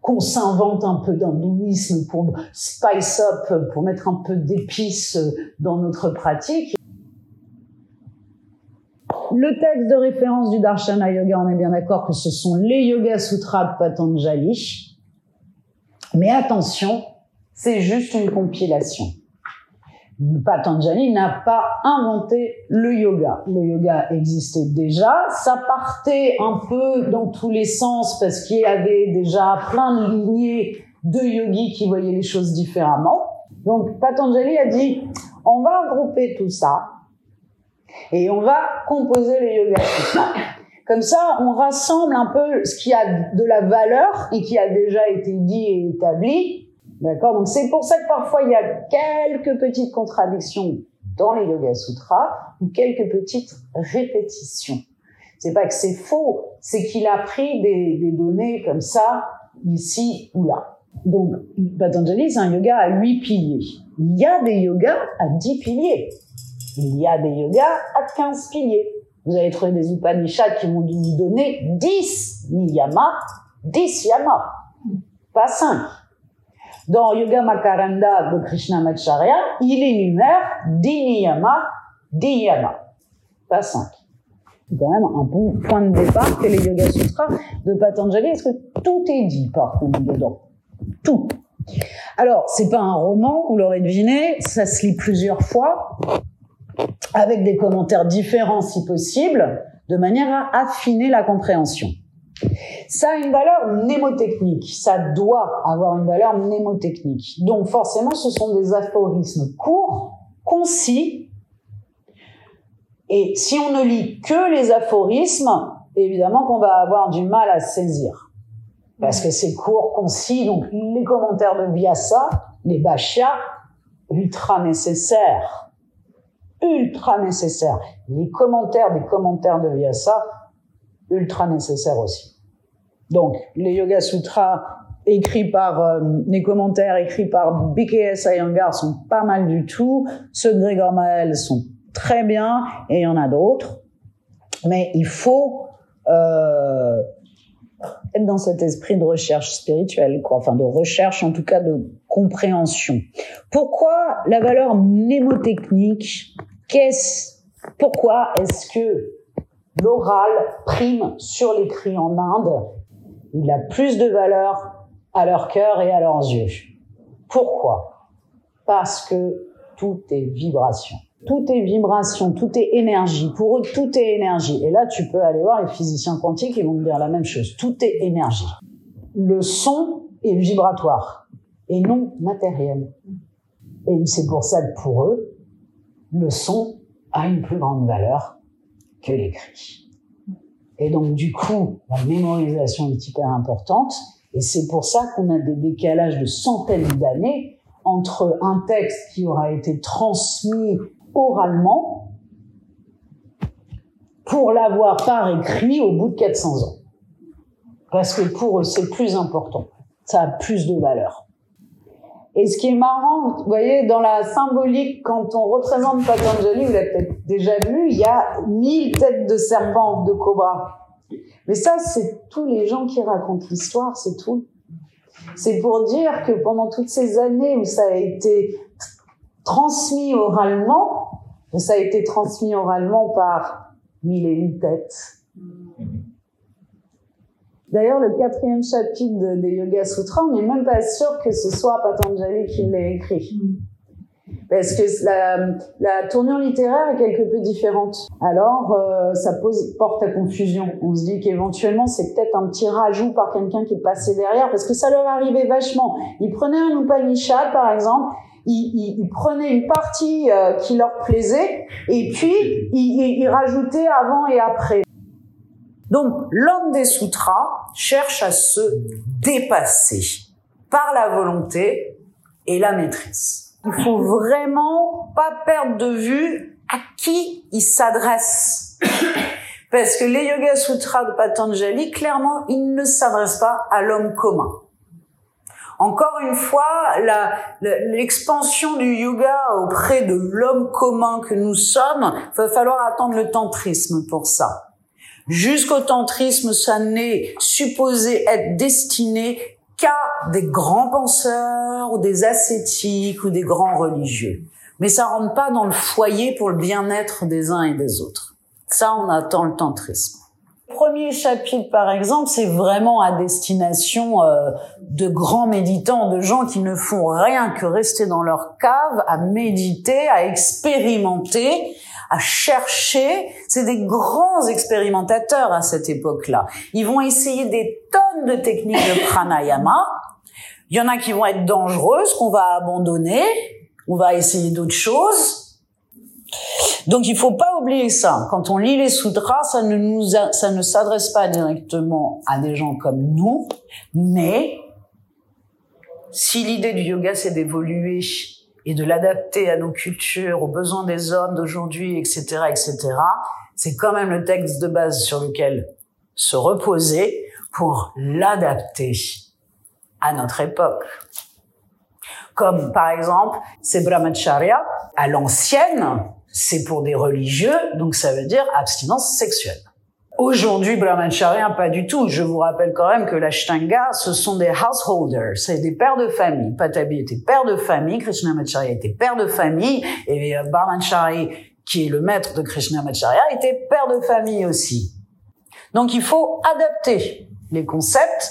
qu'on s'invente un peu d'hindouisme pour spice up, pour mettre un peu d'épices dans notre pratique. Le texte de référence du Darshana Yoga, on est bien d'accord que ce sont les Yoga Sutras de Patanjali. Mais attention, c'est juste une compilation. Patanjali n'a pas inventé le yoga. Le yoga existait déjà. Ça partait un peu dans tous les sens parce qu'il y avait déjà plein de lignées de yogis qui voyaient les choses différemment. Donc Patanjali a dit, on va regrouper tout ça et on va composer le yoga comme ça, on rassemble un peu ce qui a de la valeur et qui a déjà été dit et établi. D'accord? Donc c'est pour ça que parfois il y a quelques petites contradictions dans les Yoga Sutras ou quelques petites répétitions. C'est pas que c'est faux, c'est qu'il a pris des, données comme ça, ici ou là. Donc, Patanjali, c'est un yoga à huit piliers. Il y a des yogas à dix piliers. Il y a des yogas à quinze piliers. Vous allez trouver des Upanishads qui vont vous donner 10 niyama, 10 yama, pas 5. Dans Yoga Makaranda de Krishnamacharya, il énumère 10 niyama, 10 yama, pas 5. C'est quand même un bon point de départ que les Yoga Sutras de Patanjali. Est-ce que tout est dit par contre dedans? Tout. Alors, c'est pas un roman, vous l'aurez deviné, ça se lit plusieurs fois avec des commentaires différents si possible, de manière à affiner la compréhension. Ça a une valeur mnémotechnique, ça doit avoir une valeur mnémotechnique. Donc forcément, ce sont des aphorismes courts, concis, et si on ne lit que les aphorismes, évidemment qu'on va avoir du mal à saisir. Parce que c'est court, concis, donc les commentaires de Vyasa, les Bhashya, ultra nécessaires. Ultra nécessaires. Les commentaires des commentaires de Vyasa, ultra nécessaires aussi. Donc, les Yoga Sutras écrits par euh, les commentaires écrits par BKS Iyengar sont pas mal du tout. Ceux de Gregor Mael sont très bien et il y en a d'autres. Mais il faut euh, être dans cet esprit de recherche spirituelle, quoi. Enfin, de recherche, en tout cas, de compréhension. Pourquoi la valeur mnémotechnique Qu'est-ce Pourquoi est-ce que l'oral prime sur l'écrit en Inde? Il a plus de valeur à leur cœur et à leurs yeux. Pourquoi? Parce que tout est vibration. Tout est vibration, tout est énergie. Pour eux, tout est énergie. Et là, tu peux aller voir les physiciens quantiques, ils vont te dire la même chose. Tout est énergie. Le son est vibratoire et non matériel. Et c'est pour ça que pour eux, le son a une plus grande valeur que l'écrit. Et donc, du coup, la mémorisation est hyper importante. Et c'est pour ça qu'on a des décalages de centaines d'années entre un texte qui aura été transmis oralement pour l'avoir par écrit au bout de 400 ans. Parce que pour eux, c'est plus important. Ça a plus de valeur. Et ce qui est marrant, vous voyez, dans la symbolique, quand on représente Patanjali, vous l'avez peut-être déjà vu, il y a mille têtes de serpents, de cobras. Mais ça, c'est tous les gens qui racontent l'histoire, c'est tout. C'est pour dire que pendant toutes ces années où ça a été transmis oralement, ça a été transmis oralement par mille et une têtes. D'ailleurs, le quatrième chapitre des Yoga Sutras, on n'est même pas sûr que ce soit Patanjali qui l'ait écrit. Parce que la, la, tournure littéraire est quelque peu différente. Alors, euh, ça pose, porte à confusion. On se dit qu'éventuellement, c'est peut-être un petit rajout par quelqu'un qui est passé derrière, parce que ça leur arrivait vachement. Ils prenaient un Upanishad, par exemple, ils, ils, prenaient une partie euh, qui leur plaisait, et puis ils, ils rajoutaient avant et après. Donc, l'homme des sutras cherche à se dépasser par la volonté et la maîtrise. Il faut vraiment pas perdre de vue à qui il s'adresse. Parce que les Yoga Sutras de Patanjali, clairement, ils ne s'adressent pas à l'homme commun. Encore une fois, l'expansion du yoga auprès de l'homme commun que nous sommes, va falloir attendre le tantrisme pour ça. Jusqu'au tantrisme, ça n'est supposé être destiné qu'à des grands penseurs ou des ascétiques ou des grands religieux. Mais ça rentre pas dans le foyer pour le bien-être des uns et des autres. Ça, on attend le tantrisme. Premier chapitre, par exemple, c'est vraiment à destination euh, de grands méditants, de gens qui ne font rien que rester dans leur cave, à méditer, à expérimenter, à chercher. C'est des grands expérimentateurs à cette époque-là. Ils vont essayer des tonnes de techniques de pranayama. Il y en a qui vont être dangereuses, qu'on va abandonner. On va essayer d'autres choses. Donc il faut pas oublier ça. Quand on lit les sutras, ça ne nous, ça ne s'adresse pas directement à des gens comme nous, mais si l'idée du yoga c'est d'évoluer et de l'adapter à nos cultures, aux besoins des hommes d'aujourd'hui, etc., etc., c'est quand même le texte de base sur lequel se reposer pour l'adapter à notre époque. Comme par exemple, c'est brahmacharya à l'ancienne, c'est pour des religieux, donc ça veut dire abstinence sexuelle. Aujourd'hui, brahmacharya, pas du tout. Je vous rappelle quand même que l'ashtanga, ce sont des householders, c'est des pères de famille. Patabi était père de famille, Krishnamacharya était père de famille, et euh, Brahmacharya, qui est le maître de Krishnamacharya, était père de famille aussi. Donc il faut adapter les concepts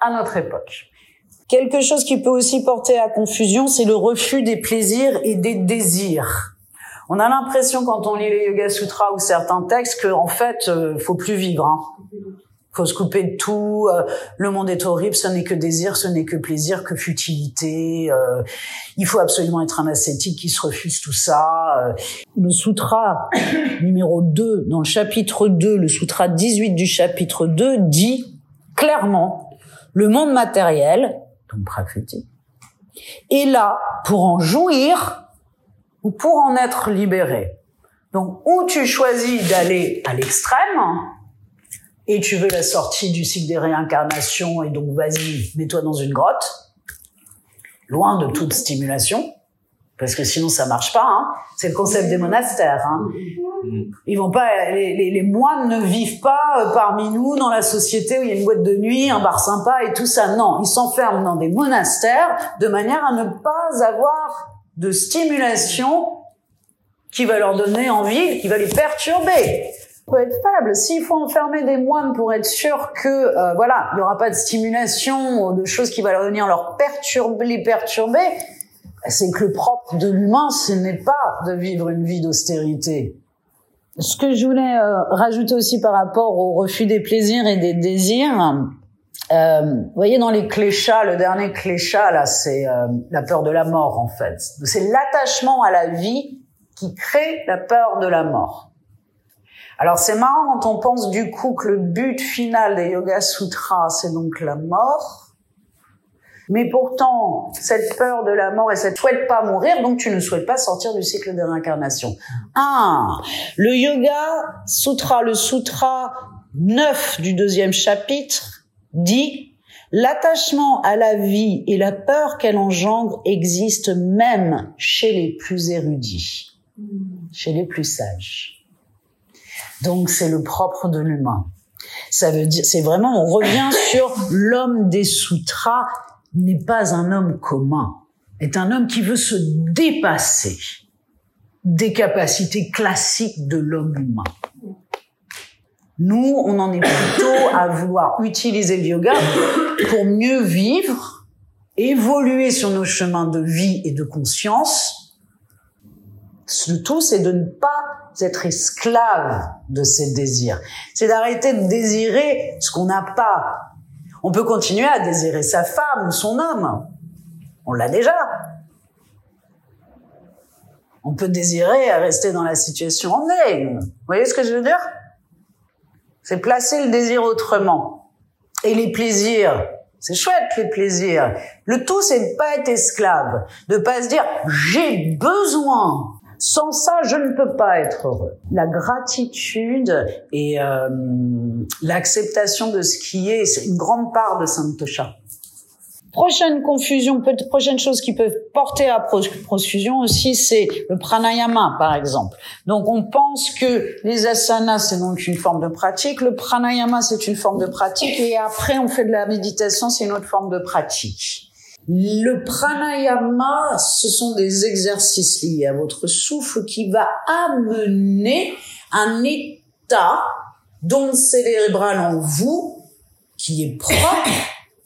à notre époque. Quelque chose qui peut aussi porter à confusion, c'est le refus des plaisirs et des désirs. On a l'impression quand on lit les Yoga Sutras ou certains textes que en fait, euh, faut plus vivre. Hein. Faut se couper de tout. Euh, le monde est horrible. Ce n'est que désir, ce n'est que plaisir, que futilité. Euh, il faut absolument être un ascétique qui se refuse tout ça. Le sutra numéro 2, dans le chapitre 2, le sutra 18 du chapitre 2 dit clairement Le monde matériel, donc prakriti, est là pour en jouir ou pour en être libéré. Donc, ou tu choisis d'aller à l'extrême, et tu veux la sortie du cycle des réincarnations, et donc vas-y, mets-toi dans une grotte, loin de toute stimulation, parce que sinon ça marche pas. Hein. C'est le concept des monastères. Hein. Ils vont pas, les, les, les, moines ne vivent pas euh, parmi nous dans la société où il y a une boîte de nuit, un bar sympa et tout ça. Non, ils s'enferment dans des monastères de manière à ne pas avoir de stimulation qui va leur donner envie, qui va les perturber peut être faible. S'il faut enfermer des moines pour être sûr que euh, voilà, il n'y aura pas de stimulation ou de choses qui vont venir leur perturber, les perturber, c'est que le propre de l'humain, ce n'est pas de vivre une vie d'austérité. Ce que je voulais euh, rajouter aussi par rapport au refus des plaisirs et des désirs, euh, vous voyez dans les cléchats, le dernier cléchat là, c'est euh, la peur de la mort en fait. C'est l'attachement à la vie qui crée la peur de la mort. Alors c'est marrant quand on pense du coup que le but final des Yoga Sutras, c'est donc la mort. Mais pourtant, cette peur de la mort et cette souhaite pas mourir, donc tu ne souhaites pas sortir du cycle des réincarnations. Ah, le Yoga Sutra, le Sutra 9 du deuxième chapitre, dit L'attachement à la vie et la peur qu'elle engendre existent même chez les plus érudits, chez les plus sages. Donc c'est le propre de l'humain. Ça veut dire, c'est vraiment, on revient sur l'homme des sutras n'est pas un homme commun, est un homme qui veut se dépasser des capacités classiques de l'homme humain. Nous, on en est plutôt à vouloir utiliser le yoga pour mieux vivre, évoluer sur nos chemins de vie et de conscience. Le tout, c'est de ne pas être esclave de ses désirs. C'est d'arrêter de désirer ce qu'on n'a pas. On peut continuer à désirer sa femme ou son homme. On l'a déjà. On peut désirer à rester dans la situation on est. Vous voyez ce que je veux dire? C'est placer le désir autrement. Et les plaisirs, c'est chouette les plaisirs. Le tout, c'est de pas être esclave, de pas se dire j'ai besoin sans ça, je ne peux pas être heureux. La gratitude et euh, l'acceptation de ce qui est, c'est une grande part de Santosha. Prochaine confusion, prochaine chose qui peut porter à profusion aussi, c'est le pranayama, par exemple. Donc, on pense que les asanas, c'est donc une forme de pratique, le pranayama, c'est une forme de pratique, et après, on fait de la méditation, c'est une autre forme de pratique. Le pranayama, ce sont des exercices liés à votre souffle qui va amener un état d'onde cérébrale en vous qui est propre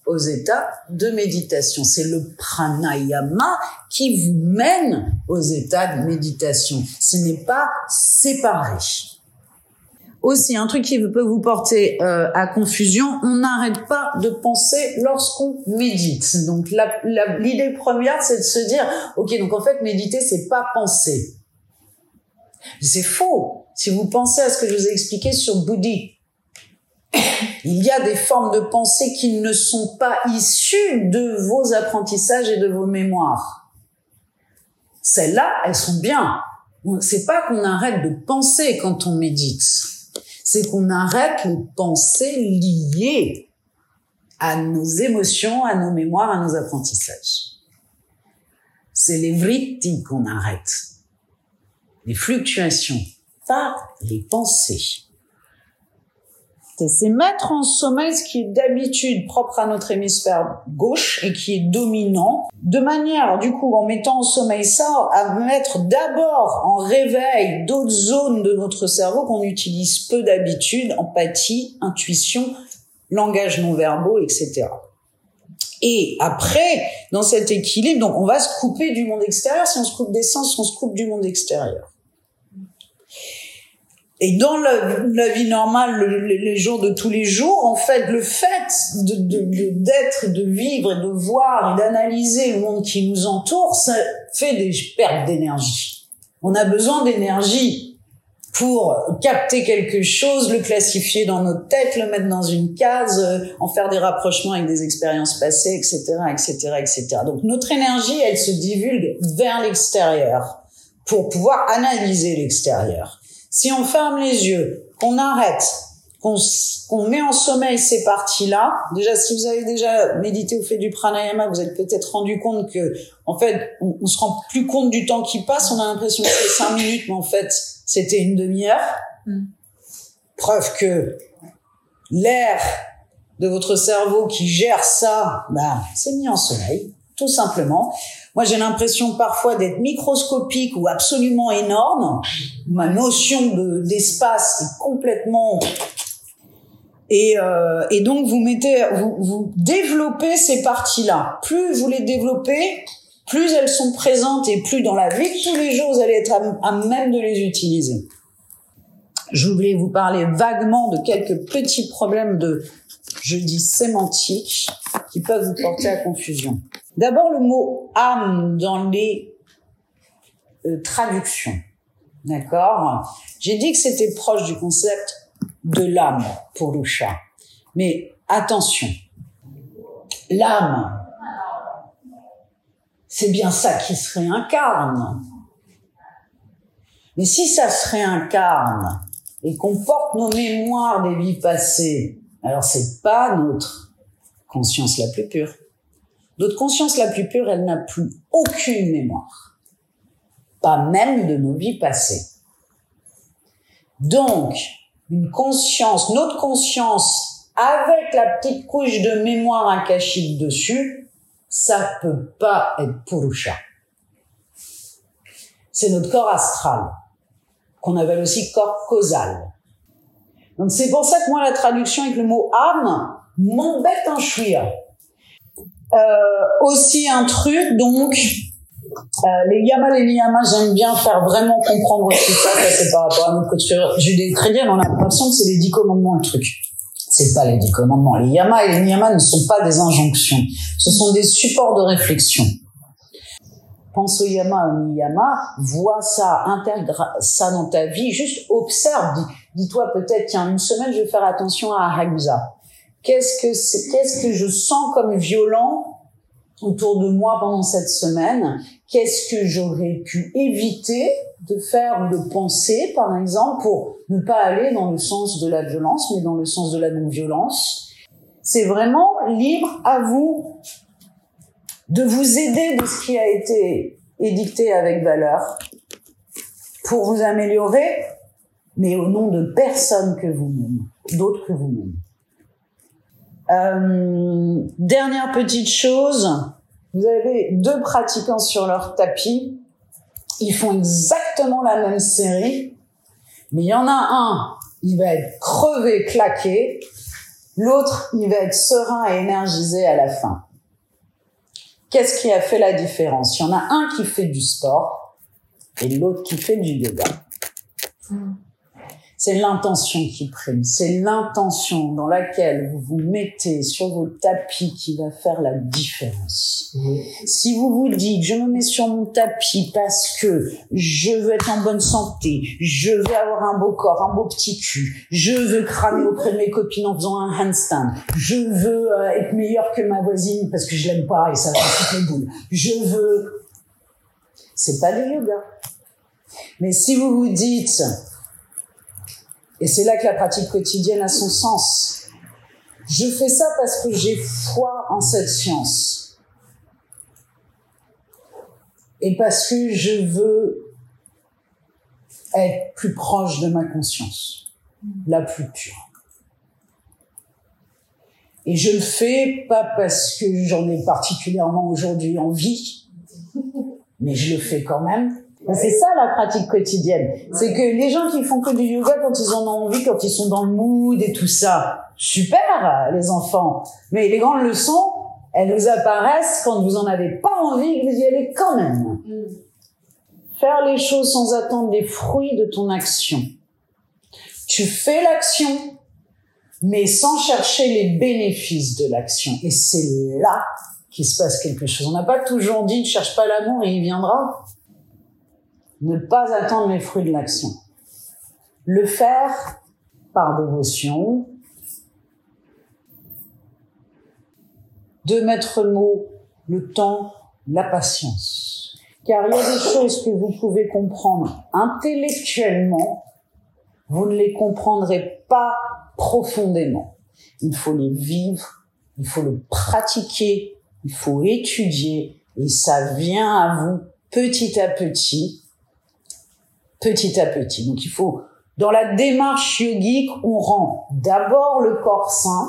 aux états de méditation. C'est le pranayama qui vous mène aux états de méditation. Ce n'est pas séparé aussi un truc qui peut vous porter euh, à confusion, on n'arrête pas de penser lorsqu'on médite. Donc l'idée première, c'est de se dire, ok, donc en fait méditer, c'est pas penser. C'est faux. Si vous pensez à ce que je vous ai expliqué sur Bouddhi, il y a des formes de pensée qui ne sont pas issues de vos apprentissages et de vos mémoires. Celles-là, elles sont bien. C'est pas qu'on arrête de penser quand on médite c'est qu'on arrête les pensées liées à nos émotions, à nos mémoires, à nos apprentissages. C'est les vritti qu'on arrête, les fluctuations, pas les pensées c'est mettre en sommeil ce qui est d'habitude propre à notre hémisphère gauche et qui est dominant, de manière, du coup, en mettant en sommeil ça, à mettre d'abord en réveil d'autres zones de notre cerveau qu'on utilise peu d'habitude, empathie, intuition, langage non verbaux, etc. Et après, dans cet équilibre, donc on va se couper du monde extérieur. Si on se coupe des sens, on se coupe du monde extérieur. Et dans la, vie normale, les jours de tous les jours, en fait, le fait d'être, de, vivre et de voir et d'analyser le monde qui nous entoure, ça fait des pertes d'énergie. On a besoin d'énergie pour capter quelque chose, le classifier dans notre tête, le mettre dans une case, euh, en faire des rapprochements avec des expériences passées, etc., etc., etc. Donc notre énergie, elle se divulgue vers l'extérieur pour pouvoir analyser l'extérieur. Si on ferme les yeux, qu'on arrête, qu'on met en sommeil ces parties-là. Déjà, si vous avez déjà médité ou fait du pranayama, vous êtes peut-être rendu compte que, en fait, on, on, se rend plus compte du temps qui passe. On a l'impression que c'est cinq minutes, mais en fait, c'était une demi-heure. Mm. Preuve que l'air de votre cerveau qui gère ça, bah, c'est mis en sommeil, tout simplement. Moi, j'ai l'impression parfois d'être microscopique ou absolument énorme. Ma notion de d'espace est complètement et, euh, et donc vous mettez, vous, vous développez ces parties-là. Plus vous les développez, plus elles sont présentes et plus dans la vie de tous les jours vous allez être à, même de les utiliser. Je voulais vous parler vaguement de quelques petits problèmes de, je dis sémantique, qui peuvent vous porter à confusion. D'abord le mot âme dans les euh, traductions. D'accord? J'ai dit que c'était proche du concept de l'âme pour le chat. Mais attention, l'âme, c'est bien ça qui se réincarne. Mais si ça se réincarne et qu'on porte nos mémoires des vies passées, alors c'est pas notre conscience la plus pure. Notre conscience la plus pure, elle n'a plus aucune mémoire. Pas même de nos vies passées. Donc, une conscience, notre conscience avec la petite couche de mémoire akashique dessus, ça peut pas être Purusha. C'est notre corps astral, qu'on appelle aussi corps causal. Donc c'est pour ça que moi la traduction avec le mot âme m'embête un chouïa. Euh, aussi un truc donc euh, les yamas, les niyamas, j'aime bien faire vraiment comprendre tout ça. Ça, c'est par rapport à notre culture judéo-chrétienne. On a l'impression que c'est les dix commandements, le truc. C'est pas les dix commandements. Les yamas et les niyamas ne sont pas des injonctions. Ce sont des supports de réflexion. Pense au yama, au niyama, vois ça, intègre ça dans ta vie, juste observe. Dis-toi peut-être, tiens, une semaine, je vais faire attention à Hagusa. Qu'est-ce que c'est, qu'est-ce que je sens comme violent autour de moi pendant cette semaine, qu'est-ce que j'aurais pu éviter de faire ou de penser, par exemple, pour ne pas aller dans le sens de la violence, mais dans le sens de la non-violence? C'est vraiment libre à vous de vous aider de ce qui a été édicté avec valeur pour vous améliorer, mais au nom de personne que vous-même, d'autres que vous-même. Euh, dernière petite chose, vous avez deux pratiquants sur leur tapis, ils font exactement la même série, mais il y en a un, il va être crevé, claqué, l'autre, il va être serein et énergisé à la fin. Qu'est-ce qui a fait la différence? Il y en a un qui fait du sport et l'autre qui fait du yoga. Hmm. C'est l'intention qui prime. C'est l'intention dans laquelle vous vous mettez sur vos tapis qui va faire la différence. Si vous vous dites, je me mets sur mon tapis parce que je veux être en bonne santé, je veux avoir un beau corps, un beau petit cul, je veux cramer auprès de mes copines en faisant un handstand, je veux euh, être meilleur que ma voisine parce que je l'aime pas et ça va toutes les boules. Je veux... C'est pas du yoga. Mais si vous vous dites, et c'est là que la pratique quotidienne a son sens. Je fais ça parce que j'ai foi en cette science. Et parce que je veux être plus proche de ma conscience, la plus pure. Et je le fais pas parce que j'en ai particulièrement aujourd'hui envie, mais je le fais quand même c'est ça la pratique quotidienne. C'est que les gens qui font que du yoga quand ils en ont envie, quand ils sont dans le mood et tout ça, super les enfants. Mais les grandes leçons, elles vous apparaissent quand vous en avez pas envie et que vous y allez quand même. Faire les choses sans attendre les fruits de ton action. Tu fais l'action, mais sans chercher les bénéfices de l'action. Et c'est là qu'il se passe quelque chose. On n'a pas toujours dit ne cherche pas l'amour et il viendra ne pas attendre les fruits de l'action. Le faire par dévotion, de mettre mot, le temps, la patience. Car il y a des choses que vous pouvez comprendre intellectuellement, vous ne les comprendrez pas profondément. Il faut les vivre, il faut le pratiquer, il faut étudier, et ça vient à vous petit à petit, petit à petit. Donc il faut, dans la démarche yogique, on rend d'abord le corps sain,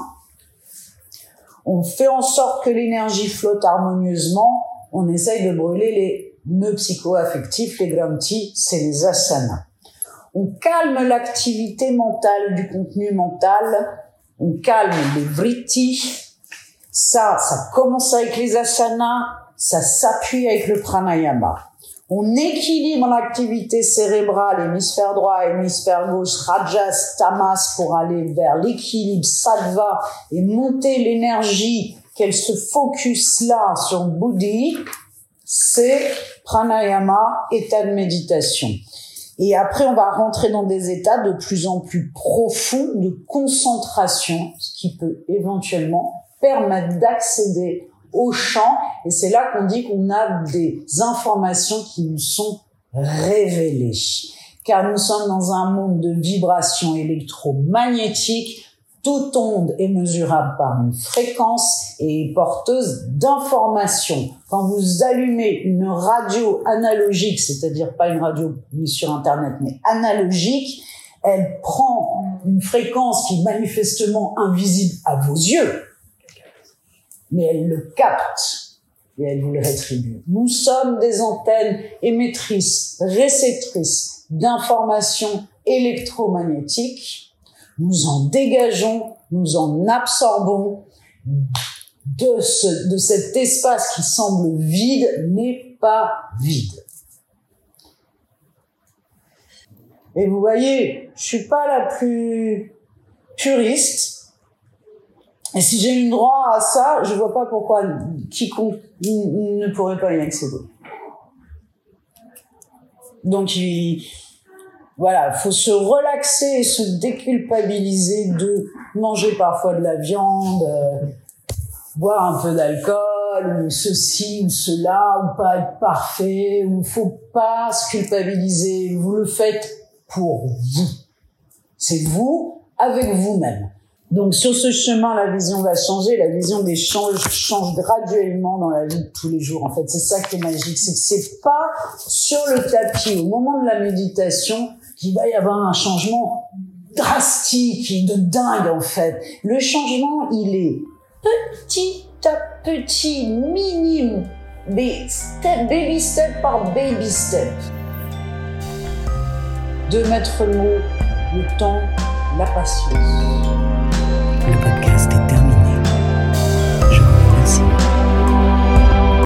on fait en sorte que l'énergie flotte harmonieusement, on essaye de brûler les nœuds psycho-affectifs, les gramtis, c'est les asanas. On calme l'activité mentale du contenu mental, on calme les vrittis, ça, ça commence avec les asanas, ça s'appuie avec le pranayama. On équilibre l'activité cérébrale, hémisphère droit, hémisphère gauche, rajas, tamas pour aller vers l'équilibre sattva et monter l'énergie, qu'elle se focus là sur bouddhi, c'est pranayama, état de méditation. Et après, on va rentrer dans des états de plus en plus profonds de concentration, ce qui peut éventuellement permettre d'accéder au champ. Et c'est là qu'on dit qu'on a des informations qui nous sont révélées. Car nous sommes dans un monde de vibrations électromagnétiques. Toute onde est mesurable par une fréquence et porteuse d'informations. Quand vous allumez une radio analogique, c'est-à-dire pas une radio sur Internet, mais analogique, elle prend une fréquence qui est manifestement invisible à vos yeux, mais elle le capte et elle vous le rétribue. Nous sommes des antennes émettrices, réceptrices d'informations électromagnétiques. Nous en dégageons, nous en absorbons de, ce, de cet espace qui semble vide n'est pas vide. Et vous voyez, je suis pas la plus puriste, et si j'ai eu droit à ça, je vois pas pourquoi quiconque ne pourrait pas y accéder. Donc, il, voilà, faut se relaxer et se déculpabiliser de manger parfois de la viande, euh, boire un peu d'alcool, ou ceci ou cela, ou pas être parfait, ou faut pas se culpabiliser. Vous le faites pour vous. C'est vous avec vous-même. Donc sur ce chemin, la vision va changer, la vision des change, change graduellement dans la vie de tous les jours. En fait, c'est ça qui est magique, c'est que c'est pas sur le tapis, au moment de la méditation, qu'il va y avoir un changement drastique de dingue en fait. Le changement, il est petit à petit, minime, step, baby step par baby step. De mettre le mot, le temps, la patience.